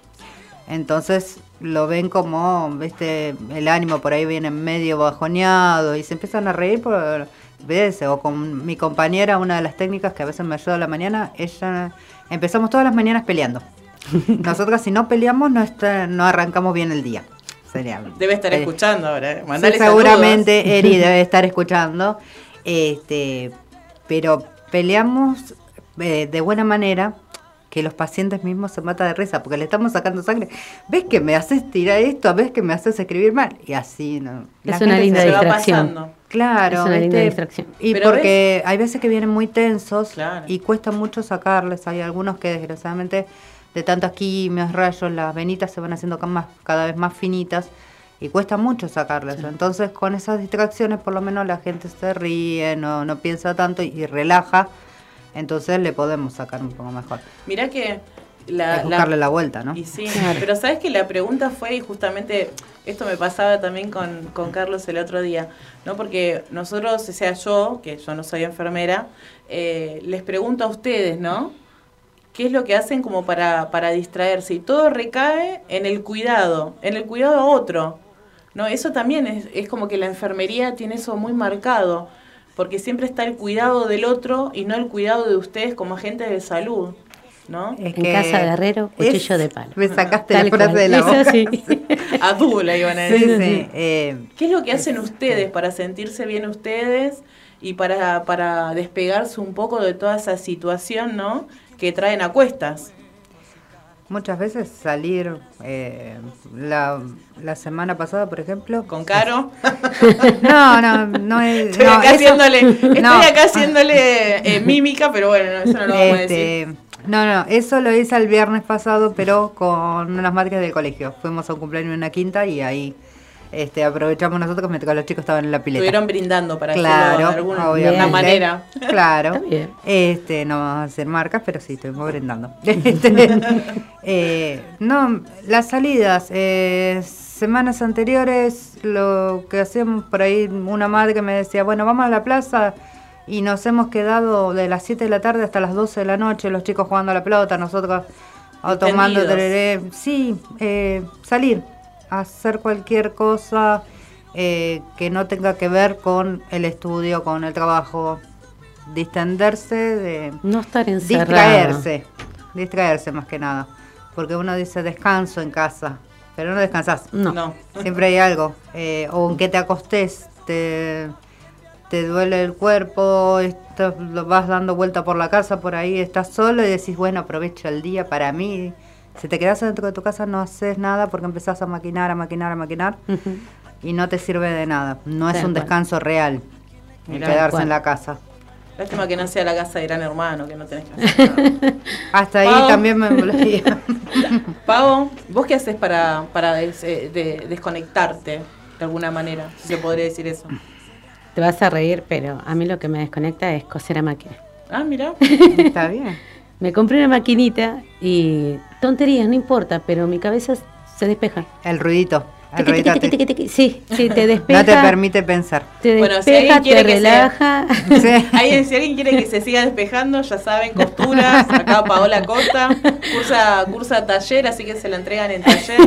Entonces lo ven como, viste, el ánimo por ahí viene medio bajoneado y se empiezan a reír por veces. O con mi compañera, una de las técnicas que a veces me ayuda a la mañana, ella empezamos todas las mañanas peleando. Nosotras si no peleamos no, está, no arrancamos bien el día. Sería, Debe estar eh, escuchando ahora. ¿eh? Sí, seguramente saludos. Eri debe estar escuchando. Este, pero peleamos eh, de buena manera que los pacientes mismos se matan de risa porque le estamos sacando sangre. ¿Ves que me haces tirar esto? ¿Ves que me haces escribir mal? Y así, ¿no? Es La una gente linda se va distracción. pasando. Claro, Es una linda distracción. Y Pero porque hay veces que vienen muy tensos Claro. y cuesta mucho sacarles. Hay algunos que desgraciadamente de tantas quimios, rayos, las venitas se van haciendo más, cada vez más finitas y cuesta mucho sacarles. Entonces con esas distracciones por lo menos la gente se ríe, no, no piensa tanto y, y relaja. Entonces le podemos sacar un poco mejor. Mirá que la, buscarle la vuelta, ¿no? Y sí, pero sabes que la pregunta fue, y justamente esto me pasaba también con, con Carlos el otro día, ¿no? Porque nosotros, o sea, yo, que yo no soy enfermera, eh, les pregunto a ustedes, ¿no? ¿Qué es lo que hacen como para, para distraerse? Y todo recae en el cuidado, en el cuidado a otro. ¿no? Eso también es, es como que la enfermería tiene eso muy marcado, porque siempre está el cuidado del otro y no el cuidado de ustedes como agentes de salud. ¿no? Es En que casa de herrero, cuchillo es- de palo. Me sacaste Tal la frase cual. de la boca. sí. A tú la iban a Sí, decir. sí. eh, ¿Qué es lo que hacen ustedes para sentirse bien ustedes y para, para despegarse un poco de toda esa situación, ¿no? Que traen a cuestas. Muchas veces salir, eh, la, la semana pasada, por ejemplo. ¿Con Caro? No, no, no es. Estoy no, acá eso- haciéndole, estoy no. acá haciéndole eh, mímica, pero bueno, no, eso no lo vamos a decir. Este, no, no, eso lo hice el viernes pasado, pero con unas madres del colegio. Fuimos a un cumpleaños en una quinta y ahí este, aprovechamos nosotros mientras los chicos estaban en la pileta. Estuvieron brindando para claro, de alguna obviamente. manera. Claro. Está bien. Este, no vamos a hacer marcas, pero sí, estuvimos brindando. Este, eh, no, las salidas, eh, semanas anteriores, lo que hacíamos por ahí, una madre que me decía, bueno, vamos a la plaza y nos hemos quedado de las 7 de la tarde hasta las 12 de la noche, los chicos jugando a la pelota, nosotros o tomando tereré. Sí, eh, salir, hacer cualquier cosa eh, que no tenga que ver con el estudio, con el trabajo, distenderse, de No estar encerrado. distraerse, distraerse más que nada, porque uno dice descanso en casa, pero no descansas. No. No. Siempre hay algo, eh, o en que te acostés, te, te duele el cuerpo, estás- lo vas dando vuelta por la casa, por ahí estás solo y decís, bueno, aprovecho el día para mí. Si te quedas dentro de tu casa no haces nada porque empezás a maquinar, a maquinar, a maquinar y no te sirve de nada. No es un cual. descanso real el quedarse cual. en la casa. Lástima que no sea la casa de Gran Hermano, que no tenés que hacer nada. Hasta ahí también me molestaría. Pavo, ¿vos qué haces para, para des- eh, de- desconectarte de alguna manera? Si se podría decir eso. Te vas a reír, pero a mí lo que me desconecta es coser a máquina. Ah, mira. Está bien. Me compré una maquinita y tonterías, no importa, pero mi cabeza se despeja. El ruidito. El Tiqui, ruidito tiqui, tiqui, Sí, sí, te despeja. no te permite pensar. Te Bueno, si despeja, alguien quiere te que se- relaja. Alguien, si alguien quiere que se siga despejando, ya saben, costuras, acá Paola Costa, cursa, cursa taller, así que se la entregan en taller.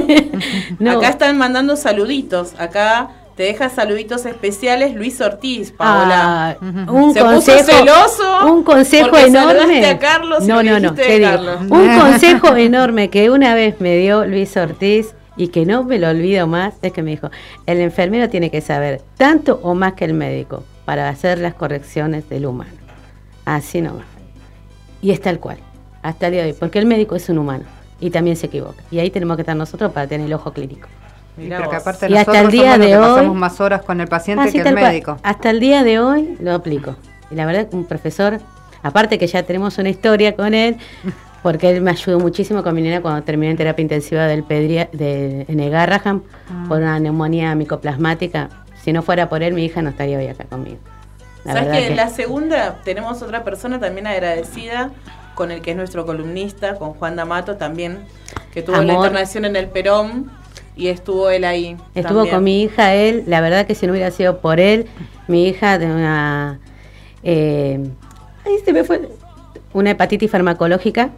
No. Acá están mandando saluditos, acá te deja saluditos especiales Luis Ortiz, Paola. Ah, un Se consejo, puso celoso un consejo enorme. a Carlos no, no, no, te digo, Carlos. un consejo enorme que una vez me dio Luis Ortiz y que no me lo olvido más es que me dijo, el enfermero tiene que saber tanto o más que el médico para hacer las correcciones del humano. Así nomás. Y es tal cual, hasta el día de hoy, porque el médico es un humano y también se equivoca. Y ahí tenemos que estar nosotros para tener el ojo clínico. Mirá Pero que vos. aparte Y hasta el día de hoy- pasamos más horas con el paciente Así que el cual. médico. Hasta el día de hoy lo aplico. Y la verdad, un profesor, aparte que ya tenemos una historia con él, porque él me ayudó muchísimo con mi nena cuando terminé en terapia intensiva del pedria, de, en el Garraham Ah. por una neumonía micoplasmática. Si no fuera por él, mi hija no estaría hoy acá conmigo. La ¿Sabes verdad que que- en la segunda tenemos otra persona también agradecida con el que es nuestro columnista, con Juan D'Amato también, que tuvo la internación en el Perón y estuvo él ahí. Estuvo también. con mi hija, él, la verdad que si no hubiera sido por él, mi hija de una... eh, ahí se me fue. Una hepatitis farmacológica.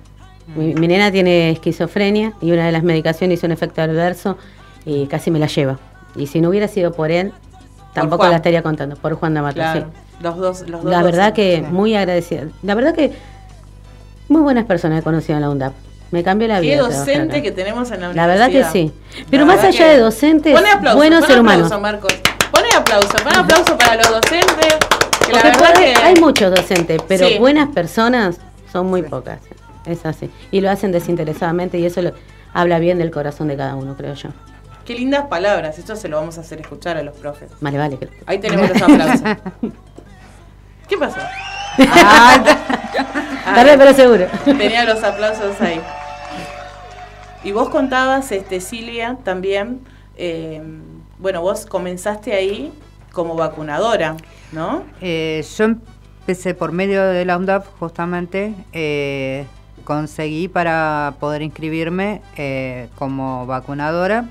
Mi, mi nena tiene esquizofrenia y una de las medicaciones hizo un efecto adverso y casi me la lleva. Y si no hubiera sido por él, tampoco la estaría contando, por Juan D'Amato, Claro, sí. los dos, los dos La verdad que muy agradecida. La verdad que muy buenas personas he conocido en la UNDAP. Me cambió la Qué vida. trabajar docente que tenemos en la La verdad que universidad. sí. Pero La más allá que- de docentes, Pone aplauso, buenos pone seres aplauso, humanos. Marcos. Pone aplauso, pone aplauso para los docentes. Que la Porque verdad por- que hay muchos docentes, pero Sí. buenas personas son muy pocas. Es así. Y lo hacen desinteresadamente y eso lo- habla bien del corazón de cada uno, creo yo. Qué lindas palabras. Esto se lo vamos a hacer escuchar a los profes. Vale, vale. que- Ahí tenemos los aplausos. ¿Qué pasó? Tarde, pero seguro. Tenía los aplausos ahí. Y vos contabas, este, Silvia, también, eh, bueno, vos comenzaste ahí como vacunadora, ¿no? Eh, yo empecé por medio de la UNDAP, justamente, eh, conseguí para poder inscribirme eh, como vacunadora,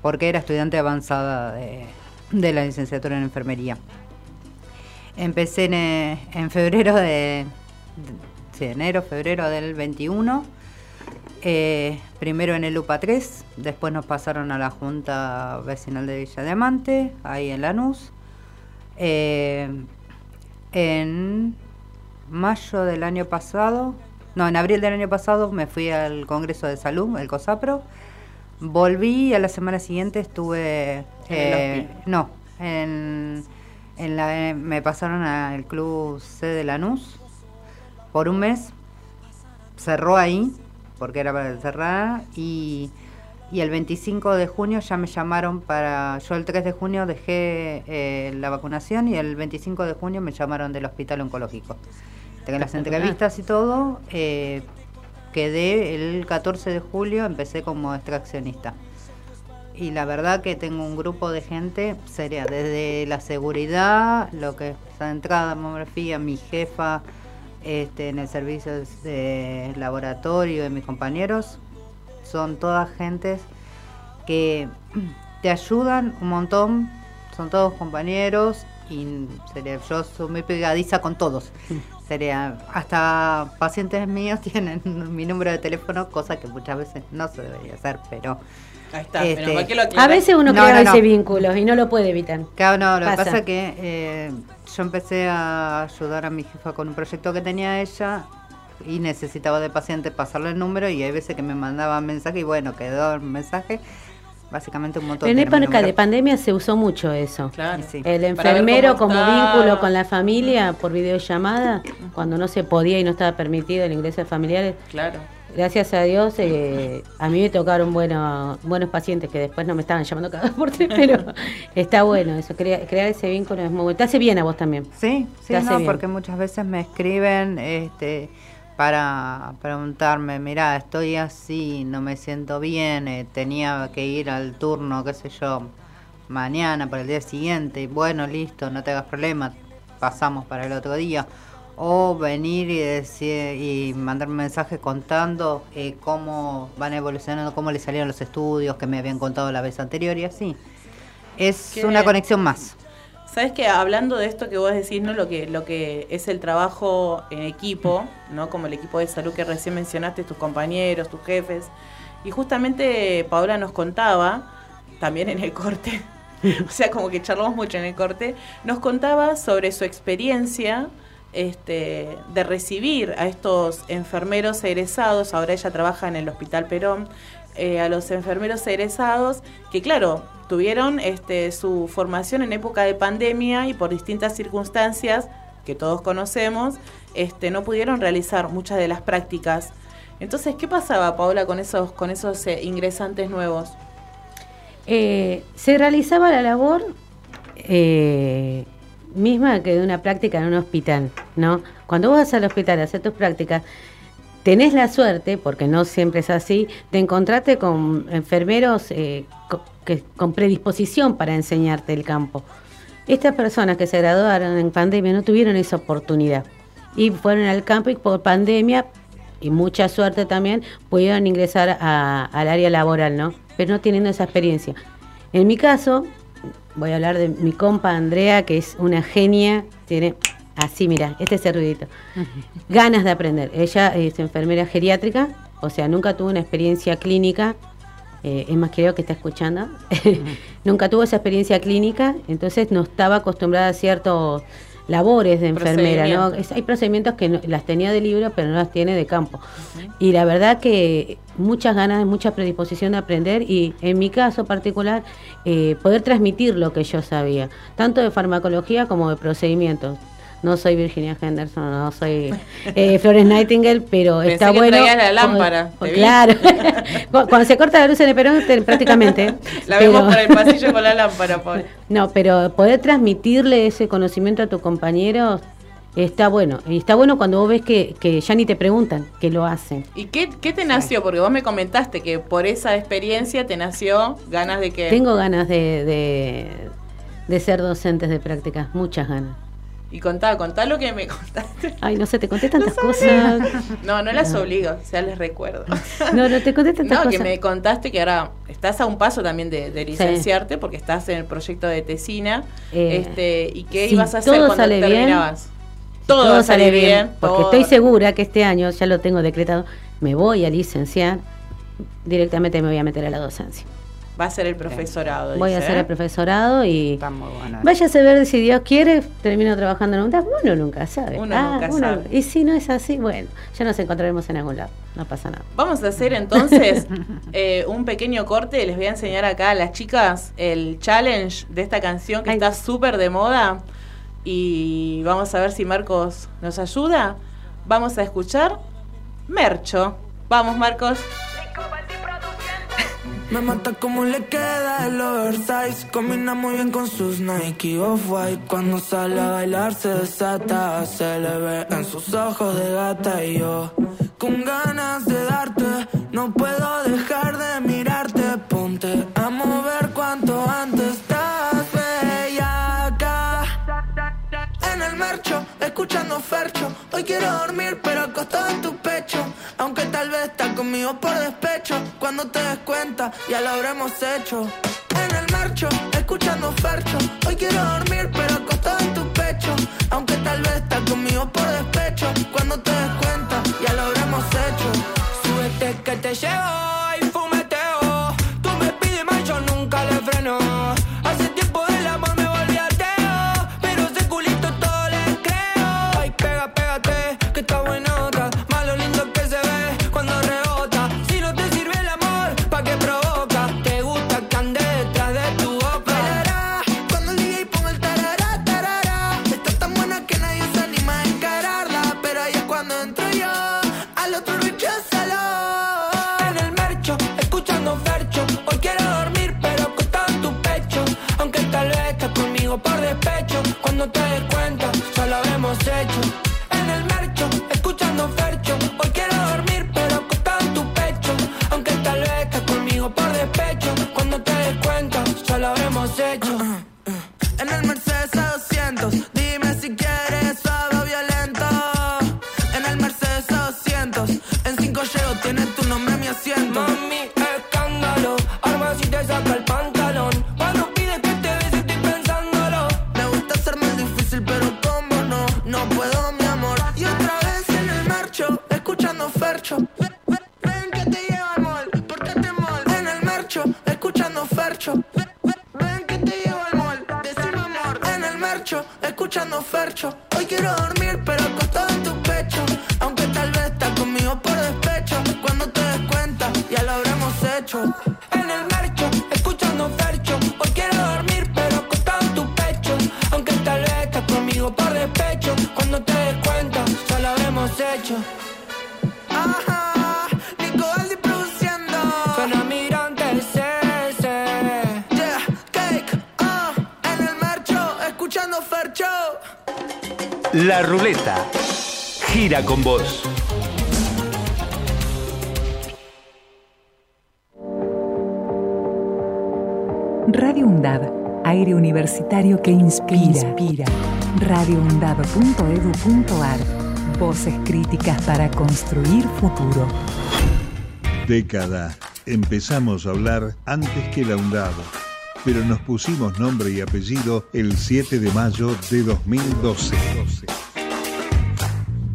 porque era estudiante avanzada de, de la licenciatura en enfermería. Empecé en, eh, en febrero de, de- enero, febrero del 21. eh, primero en el UPA 3, después nos pasaron a la Junta Vecinal de Villa Diamante, ahí en Lanús. Eh, en mayo del año pasado, no, en abril del año pasado me fui al Congreso de Salud, el COSAPRO. Volví y a la semana siguiente estuve. En el eh, no, en, en la, me pasaron al Club C de Lanús por un mes. Cerró ahí, porque era para cerrar. Y, y el 25 de junio ya me llamaron para. Yo el 3 de junio dejé eh, la vacunación y el 25 de junio me llamaron del hospital oncológico. Tengo las entrevistas y todo. eh, quedé el 14 de julio, empecé como extraccionista. Y la verdad que tengo un grupo de gente seria, desde la seguridad, lo que es la entrada, mamografía, mi jefa, este, en el servicio de laboratorio de mis compañeros, son todas gentes que te ayudan un montón, son todos compañeros y sería, yo soy muy pegadiza con todos. Sería, hasta pacientes míos tienen mi número de teléfono, cosa que muchas veces no se debería hacer, pero... Ahí está, este, que lo A veces uno No, crea no, no. ese vínculo y no lo puede evitar. Claro, no, lo que Pasa. es que eh, yo empecé a ayudar a mi jefa con un proyecto que tenía ella y necesitaba de paciente pasarle el número y hay veces que me mandaba mensaje y bueno, quedó el mensaje, básicamente un montón En de época de pandemia se usó mucho eso. Claro. Sí. El enfermero como está. vínculo con la familia por videollamada, cuando no se podía y no estaba permitido el ingreso de familiares. Claro. Gracias a Dios, eh, a mí me tocaron buenos buenos pacientes que después no me estaban llamando cada por tres, pero está bueno eso, crea- crear ese vínculo es muy bueno. Te hace bien a vos también. Sí, sí, no, bien. porque muchas veces me escriben este, para preguntarme, mira, estoy así, no me siento bien, eh, tenía que ir al turno, qué sé yo, mañana, para el día siguiente, y bueno, listo, no te hagas problema, pasamos para el otro día. O venir y decir y mandarme un mensaje contando eh, cómo van evolucionando, cómo les salieron los estudios que me habían contado la vez anterior y así. Es Qué una bien. conexión más. Sabes que hablando de esto que vos decís, ¿no? Lo que, lo que es el trabajo en equipo, ¿no? Como el equipo de salud que recién mencionaste, tus compañeros, tus jefes. Y justamente Paola nos contaba, también en el corte, o sea, como que charlamos mucho en el corte, nos contaba sobre su experiencia este, de recibir a estos enfermeros egresados, ahora ella trabaja en el Hospital Perón, eh, a los enfermeros egresados que claro, tuvieron este, su formación en época de pandemia y por distintas circunstancias que todos conocemos, este, no pudieron realizar muchas de las prácticas. Entonces, ¿qué pasaba, Paola, con esos, con esos eh, ingresantes nuevos? Eh, se realizaba la labor misma que de una práctica en un hospital, ¿no? Cuando vas al hospital a hacer tus prácticas, tenés la suerte, porque no siempre es así, de encontrarte con enfermeros eh, co- que, con predisposición para enseñarte el campo. Estas personas que se graduaron en pandemia no tuvieron esa oportunidad y fueron al campo y por pandemia y mucha suerte también pudieron ingresar al área laboral, ¿no? Pero no teniendo esa experiencia. En mi caso, voy a hablar de mi compa Andrea, que es una genia, tiene así, mira, este es el ruidito ganas de aprender. Ella es enfermera geriátrica, o sea, nunca tuvo una experiencia clínica. eh, es más, creo que está escuchando. nunca tuvo esa experiencia clínica, entonces no estaba acostumbrada a ciertos labores de enfermera. ¿no? Es- hay procedimientos que no- las tenía de libro, pero no las tiene de campo. Y la verdad que muchas ganas, mucha predisposición de aprender y en mi caso particular, eh, poder transmitir lo que yo sabía, tanto de farmacología como de procedimientos. No soy Virginia Henderson, no soy eh, Florence Nightingale, pero Pensé está que bueno. la lámpara, claro. Cu- Cuando se corta la luz en el perón, te- prácticamente. La pero- vemos por el pasillo con la lámpara, Paola. no, pero poder transmitirle ese conocimiento a tus compañeros está bueno. Y está bueno cuando vos ves que, que ya ni te preguntan, que lo hacen. ¿Y qué, qué te nació? Porque vos me comentaste que por esa experiencia te nació ganas de que... Tengo ganas de, de, de ser docentes de prácticas, muchas ganas. Y contá, contá lo que me contaste. Ay, no sé, te conté tantas cosas. No, no las No. obligo, o sea, les recuerdo. No, no te conté tantas No, que cosas. me contaste que ahora estás a un paso también de, de licenciarte porque estás en el proyecto de Tesina. Eh, este, ¿Y qué si ibas a hacer todo cuando sale bien, terminabas? Si todo, salir bien. porque todo. estoy segura que este año, ya lo tengo decretado, me voy a licenciar, directamente me voy a meter a la docencia. Va a ser el profesorado. Voy a dice, hacer ¿eh? el profesorado y bueno. váyase a ver si Dios quiere, termino trabajando en un DAF. Uno nunca sabe. Uno nunca sabe. Y si no es así, bueno, ya nos encontraremos en algún lado, no pasa nada. Vamos a hacer entonces eh, un pequeño corte. Les voy a enseñar acá a las chicas el challenge de esta canción que está súper de moda. Y vamos a ver si Marcos nos ayuda. Vamos a escuchar Mercho. Vamos, Marcos. Me mata como le queda el oversize. Combina muy bien con sus Nike Off-White. Cuando sale a bailar se desata. Se le ve en sus ojos de gata y yo. Con ganas de darte. No puedo dejar de mirarte. Ponte a mover cuanto antes. Escuchando Fercho. Hoy quiero dormir, pero acostado en tu pecho. Aunque tal vez estás conmigo por despecho. Cuando te des cuenta, ya lo habremos hecho. En el marcho, escuchando Fercho. Hoy quiero dormir, pero acostado en tu pecho. Aunque tal vez estás conmigo por despecho. Cuando te des cuenta, ya lo habremos hecho. Súbete que te llevo con vos. Radio UNDAB, aire universitario que inspira. Voces críticas para construir futuro. Década. Empezamos a hablar antes que la UNDAB, pero nos pusimos nombre y apellido el 7 de mayo de 2012.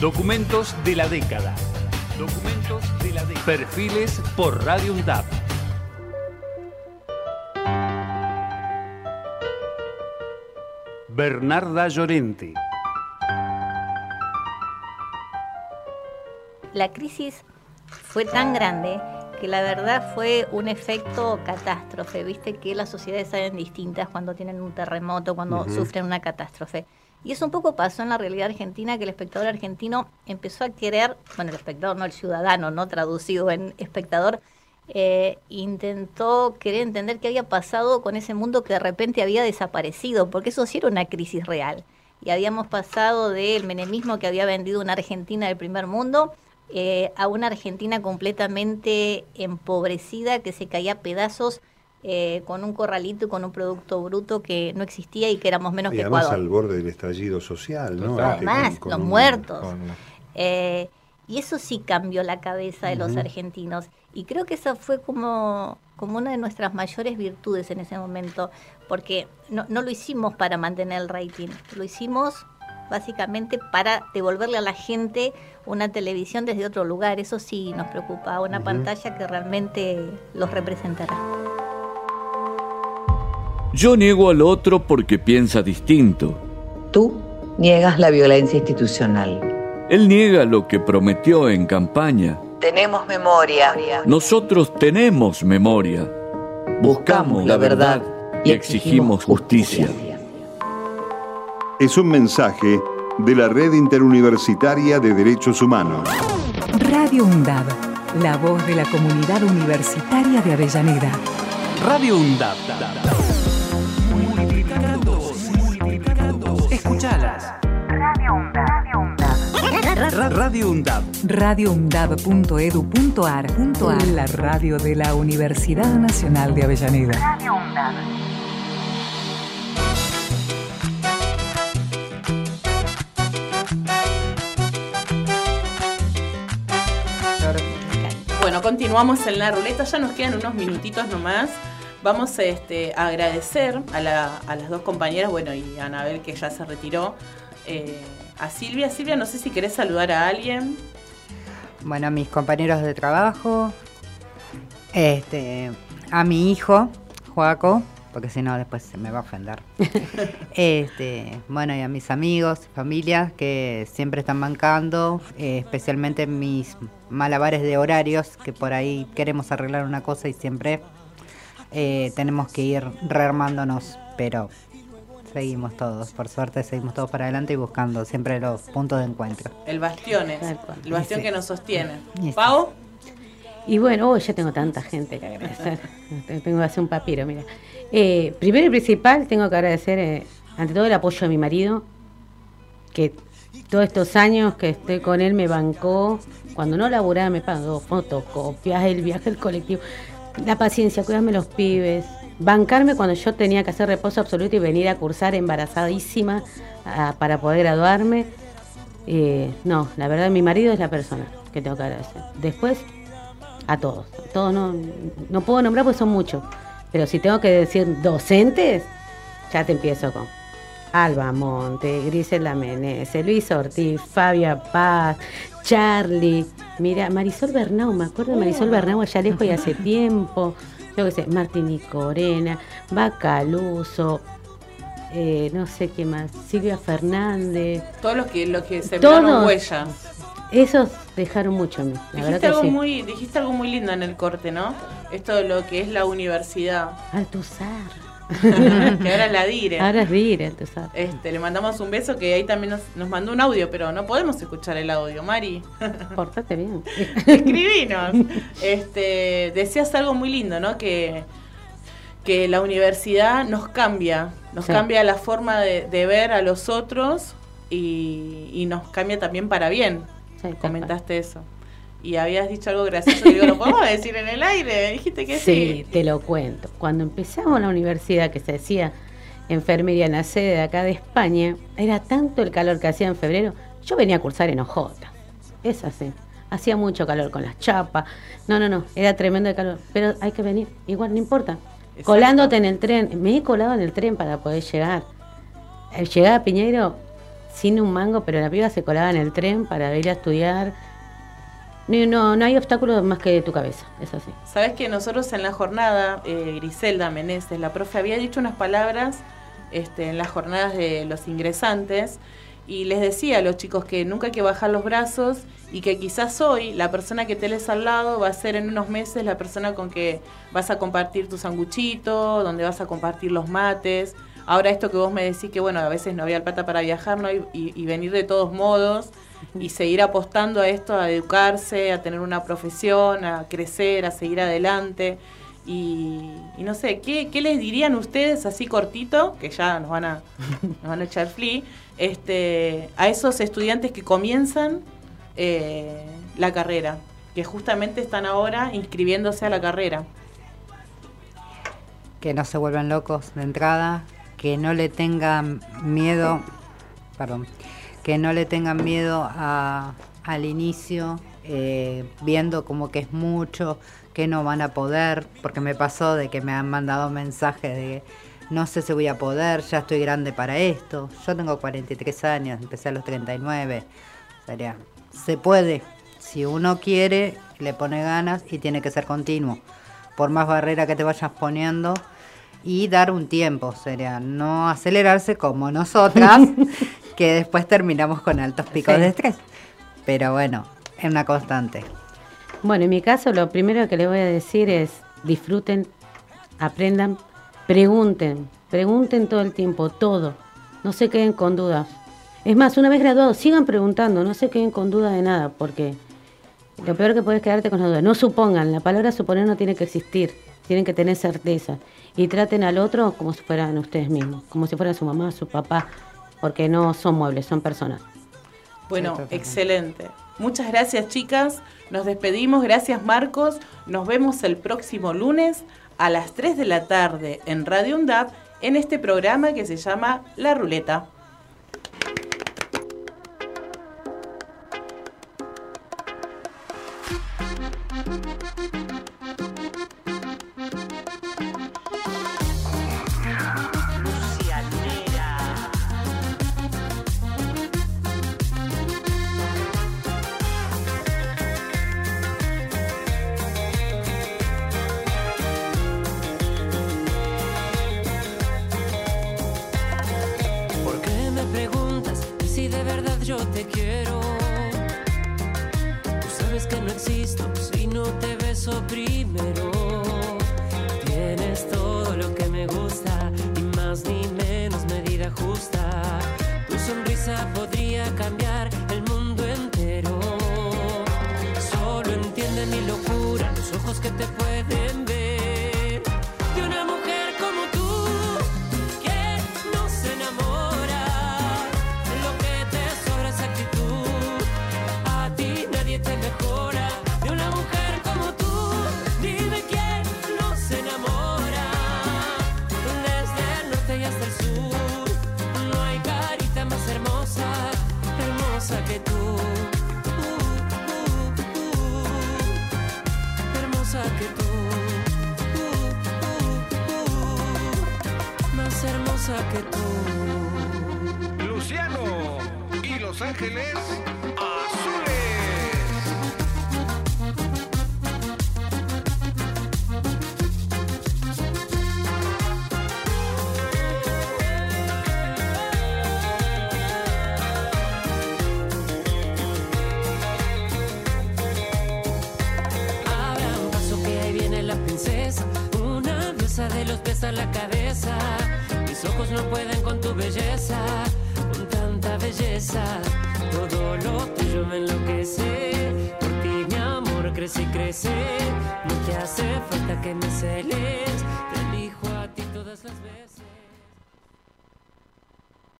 Documentos de la década. Documentos de la década. Perfiles por Radio UNDAB. Bernarda Llorente. La crisis fue tan grande que la verdad fue un efecto catástrofe. Viste que las sociedades salen distintas cuando tienen un terremoto, cuando sufren una catástrofe. Y eso un poco pasó en la realidad argentina, que el espectador argentino empezó a querer, bueno, el espectador, no el ciudadano, no traducido en espectador, eh, intentó querer entender qué había pasado con ese mundo que de repente había desaparecido, porque eso sí era una crisis real. Y habíamos pasado del menemismo que había vendido una Argentina del primer mundo eh, a una Argentina completamente empobrecida que se caía a pedazos eh, con un corralito y con un producto bruto que no existía y que éramos menos Y que además Ecuador. al borde del estallido social, ¿no? Total. Este, Además, los un- muertos. con- Eh, y eso sí cambió la cabeza de los argentinos. Y creo que esa fue como, como una de nuestras mayores virtudes en ese momento, porque no, no lo hicimos para mantener el rating, lo hicimos básicamente para devolverle a la gente una televisión desde otro lugar. Eso sí nos preocupa, una pantalla que realmente los representará. Yo niego al otro porque piensa distinto. Tú niegas la violencia institucional. Él niega lo que prometió en campaña. Tenemos memoria. Nosotros tenemos memoria. Buscamos la verdad y exigimos justicia. Es un mensaje de la Red Interuniversitaria de Derechos Humanos. Radio UNDAB, la voz de la comunidad universitaria de Avellaneda. Radio UNDAB. Escuchalas. Radio UNDAB. Radio UNDAB. radioundab.edu.ar La radio de la Universidad Nacional de Avellaneda. Bueno, continuamos en la ruleta, ya nos quedan unos minutitos nomás. Vamos este, a agradecer a, la- a las dos compañeras, bueno, y a Anabel que ya se retiró, eh, a Silvia. Silvia, no sé si querés saludar a alguien. Bueno, a mis compañeros de trabajo, este, a mi hijo, Joaco, porque si no después se me va a ofender. este, bueno, y a mis amigos, familias que siempre están bancando, eh, especialmente mis malabares de horarios, que por ahí queremos arreglar una cosa y siempre eh, tenemos que ir rearmándonos, pero seguimos todos, por suerte seguimos todos para adelante y buscando siempre los puntos de encuentro. El bastión es, el bastión Sí. que nos sostiene. Sí. Pau, Y bueno, hoy ya tengo tanta gente que agradecer. tengo que hacer un papiro, mira. Eh, primero y principal, tengo que agradecer, eh, ante todo, el apoyo de mi marido, que todos estos años que estoy con él me bancó Cuando no laburaba me pagó fotocopias, el viaje, el colectivo, la paciencia, cuidarme los pibes, bancarme cuando yo tenía que hacer reposo absoluto y venir a cursar embarazadísima para poder graduarme. Eh, no, la verdad mi marido es la persona que tengo que agradecer. Después, a todos. Todos no, no puedo nombrar porque son muchos. Pero si tengo que decir docentes, ya te empiezo con Alba Monte, Grisela Menezes, Luis Ortiz, Fabia Paz, Charlie, mira, Marisol Bernau, me acuerdo de Marisol Bernau allá lejos y hace tiempo, yo qué sé, Martín y Corena, Bacaluso, eh, no sé qué más, Silvia Fernández, Todos los que, los que sembraron Todos. huellas. esos dejaron mucho en mí, la Dijiste algo, sí. muy, dijiste algo muy lindo en el corte, ¿no? Esto de lo que es la universidad. Altusar. que ahora es la dire. Ahora es dire, Altusar. Este, le mandamos un beso que ahí también nos, nos mandó un audio, pero no podemos escuchar el audio, Mari. Portate bien. Escribinos. Este, decías algo muy lindo, ¿no? Que, que la universidad nos cambia, nos Sí. cambia la forma de, de ver a los otros y, y nos cambia también para bien. Comentaste eso. Y habías dicho algo gracioso, digo, ¿lo podemos decir en el aire? Dijiste que sí. Sí, te lo cuento. Cuando empezamos la universidad, que se decía enfermería en la sede de acá de España, era tanto el calor que hacía en febrero, yo venía a cursar en Ojota. Es así. Hacía mucho calor con las chapas. No, no, no, era tremendo el calor. Pero hay que venir, igual no importa. Colándote en el tren. Me he colado en el tren para poder llegar. Eh, Llegar a Piñeiro sin un mango, pero la piba se colaba en el tren para ir a estudiar. No, no, hay obstáculo más que tu cabeza, es así. Sabes que nosotros en la jornada, eh, Griselda Meneses, la profe, había dicho unas palabras este, en las jornadas de los ingresantes y les decía a los chicos que nunca hay que bajar los brazos y que quizás hoy la persona que tenés al lado va a ser en unos meses la persona con que vas a compartir tu sanguchito, donde vas a compartir los mates. Ahora esto que vos me decís que bueno, a veces no había plata para viajar ¿no? y venir de todos modos y seguir apostando a esto, a educarse, a tener una profesión, a crecer, a seguir adelante. Y, y no sé, ¿qué, les dirían ustedes así cortito, que ya nos van a, nos van a echar flea, este, a esos estudiantes que comienzan eh, la carrera, que justamente están ahora inscribiéndose a la carrera? que no se vuelvan locos de entrada, que no le tengan miedo, perdón, que no le tengan miedo a- al inicio, eh, viendo como que es mucho, que no van a poder, porque me pasó de que me han mandado mensajes de no sé si voy a poder, ya estoy grande para esto. Yo tengo 43 años, empecé a los 39. Sería, se puede, si uno quiere, le pone ganas y tiene que ser continuo. Por más barrera que te vayas poniendo y dar un tiempo, sería no acelerarse como nosotras, que después terminamos con altos picos Sí. de estrés. Pero bueno, es una constante. Bueno, en mi caso lo primero que les voy a decir es disfruten, aprendan, pregunten, pregunten todo el tiempo, todo. No se queden con dudas. Es más, una vez graduados, sigan preguntando, no se queden con dudas de nada, porque lo peor que puedes quedarte con la duda. No supongan, la palabra suponer no tiene que existir, tienen que tener certeza. Y traten al otro como si fueran ustedes mismos, como si fueran su mamá, su papá, porque no son muebles, son personas. Bueno, excelente. Muchas gracias chicas. Nos despedimos. Gracias Marcos. Nos vemos el próximo lunes a las 3 de la tarde en Radio UNDAP en este programa que se llama La Ruleta. Quiero?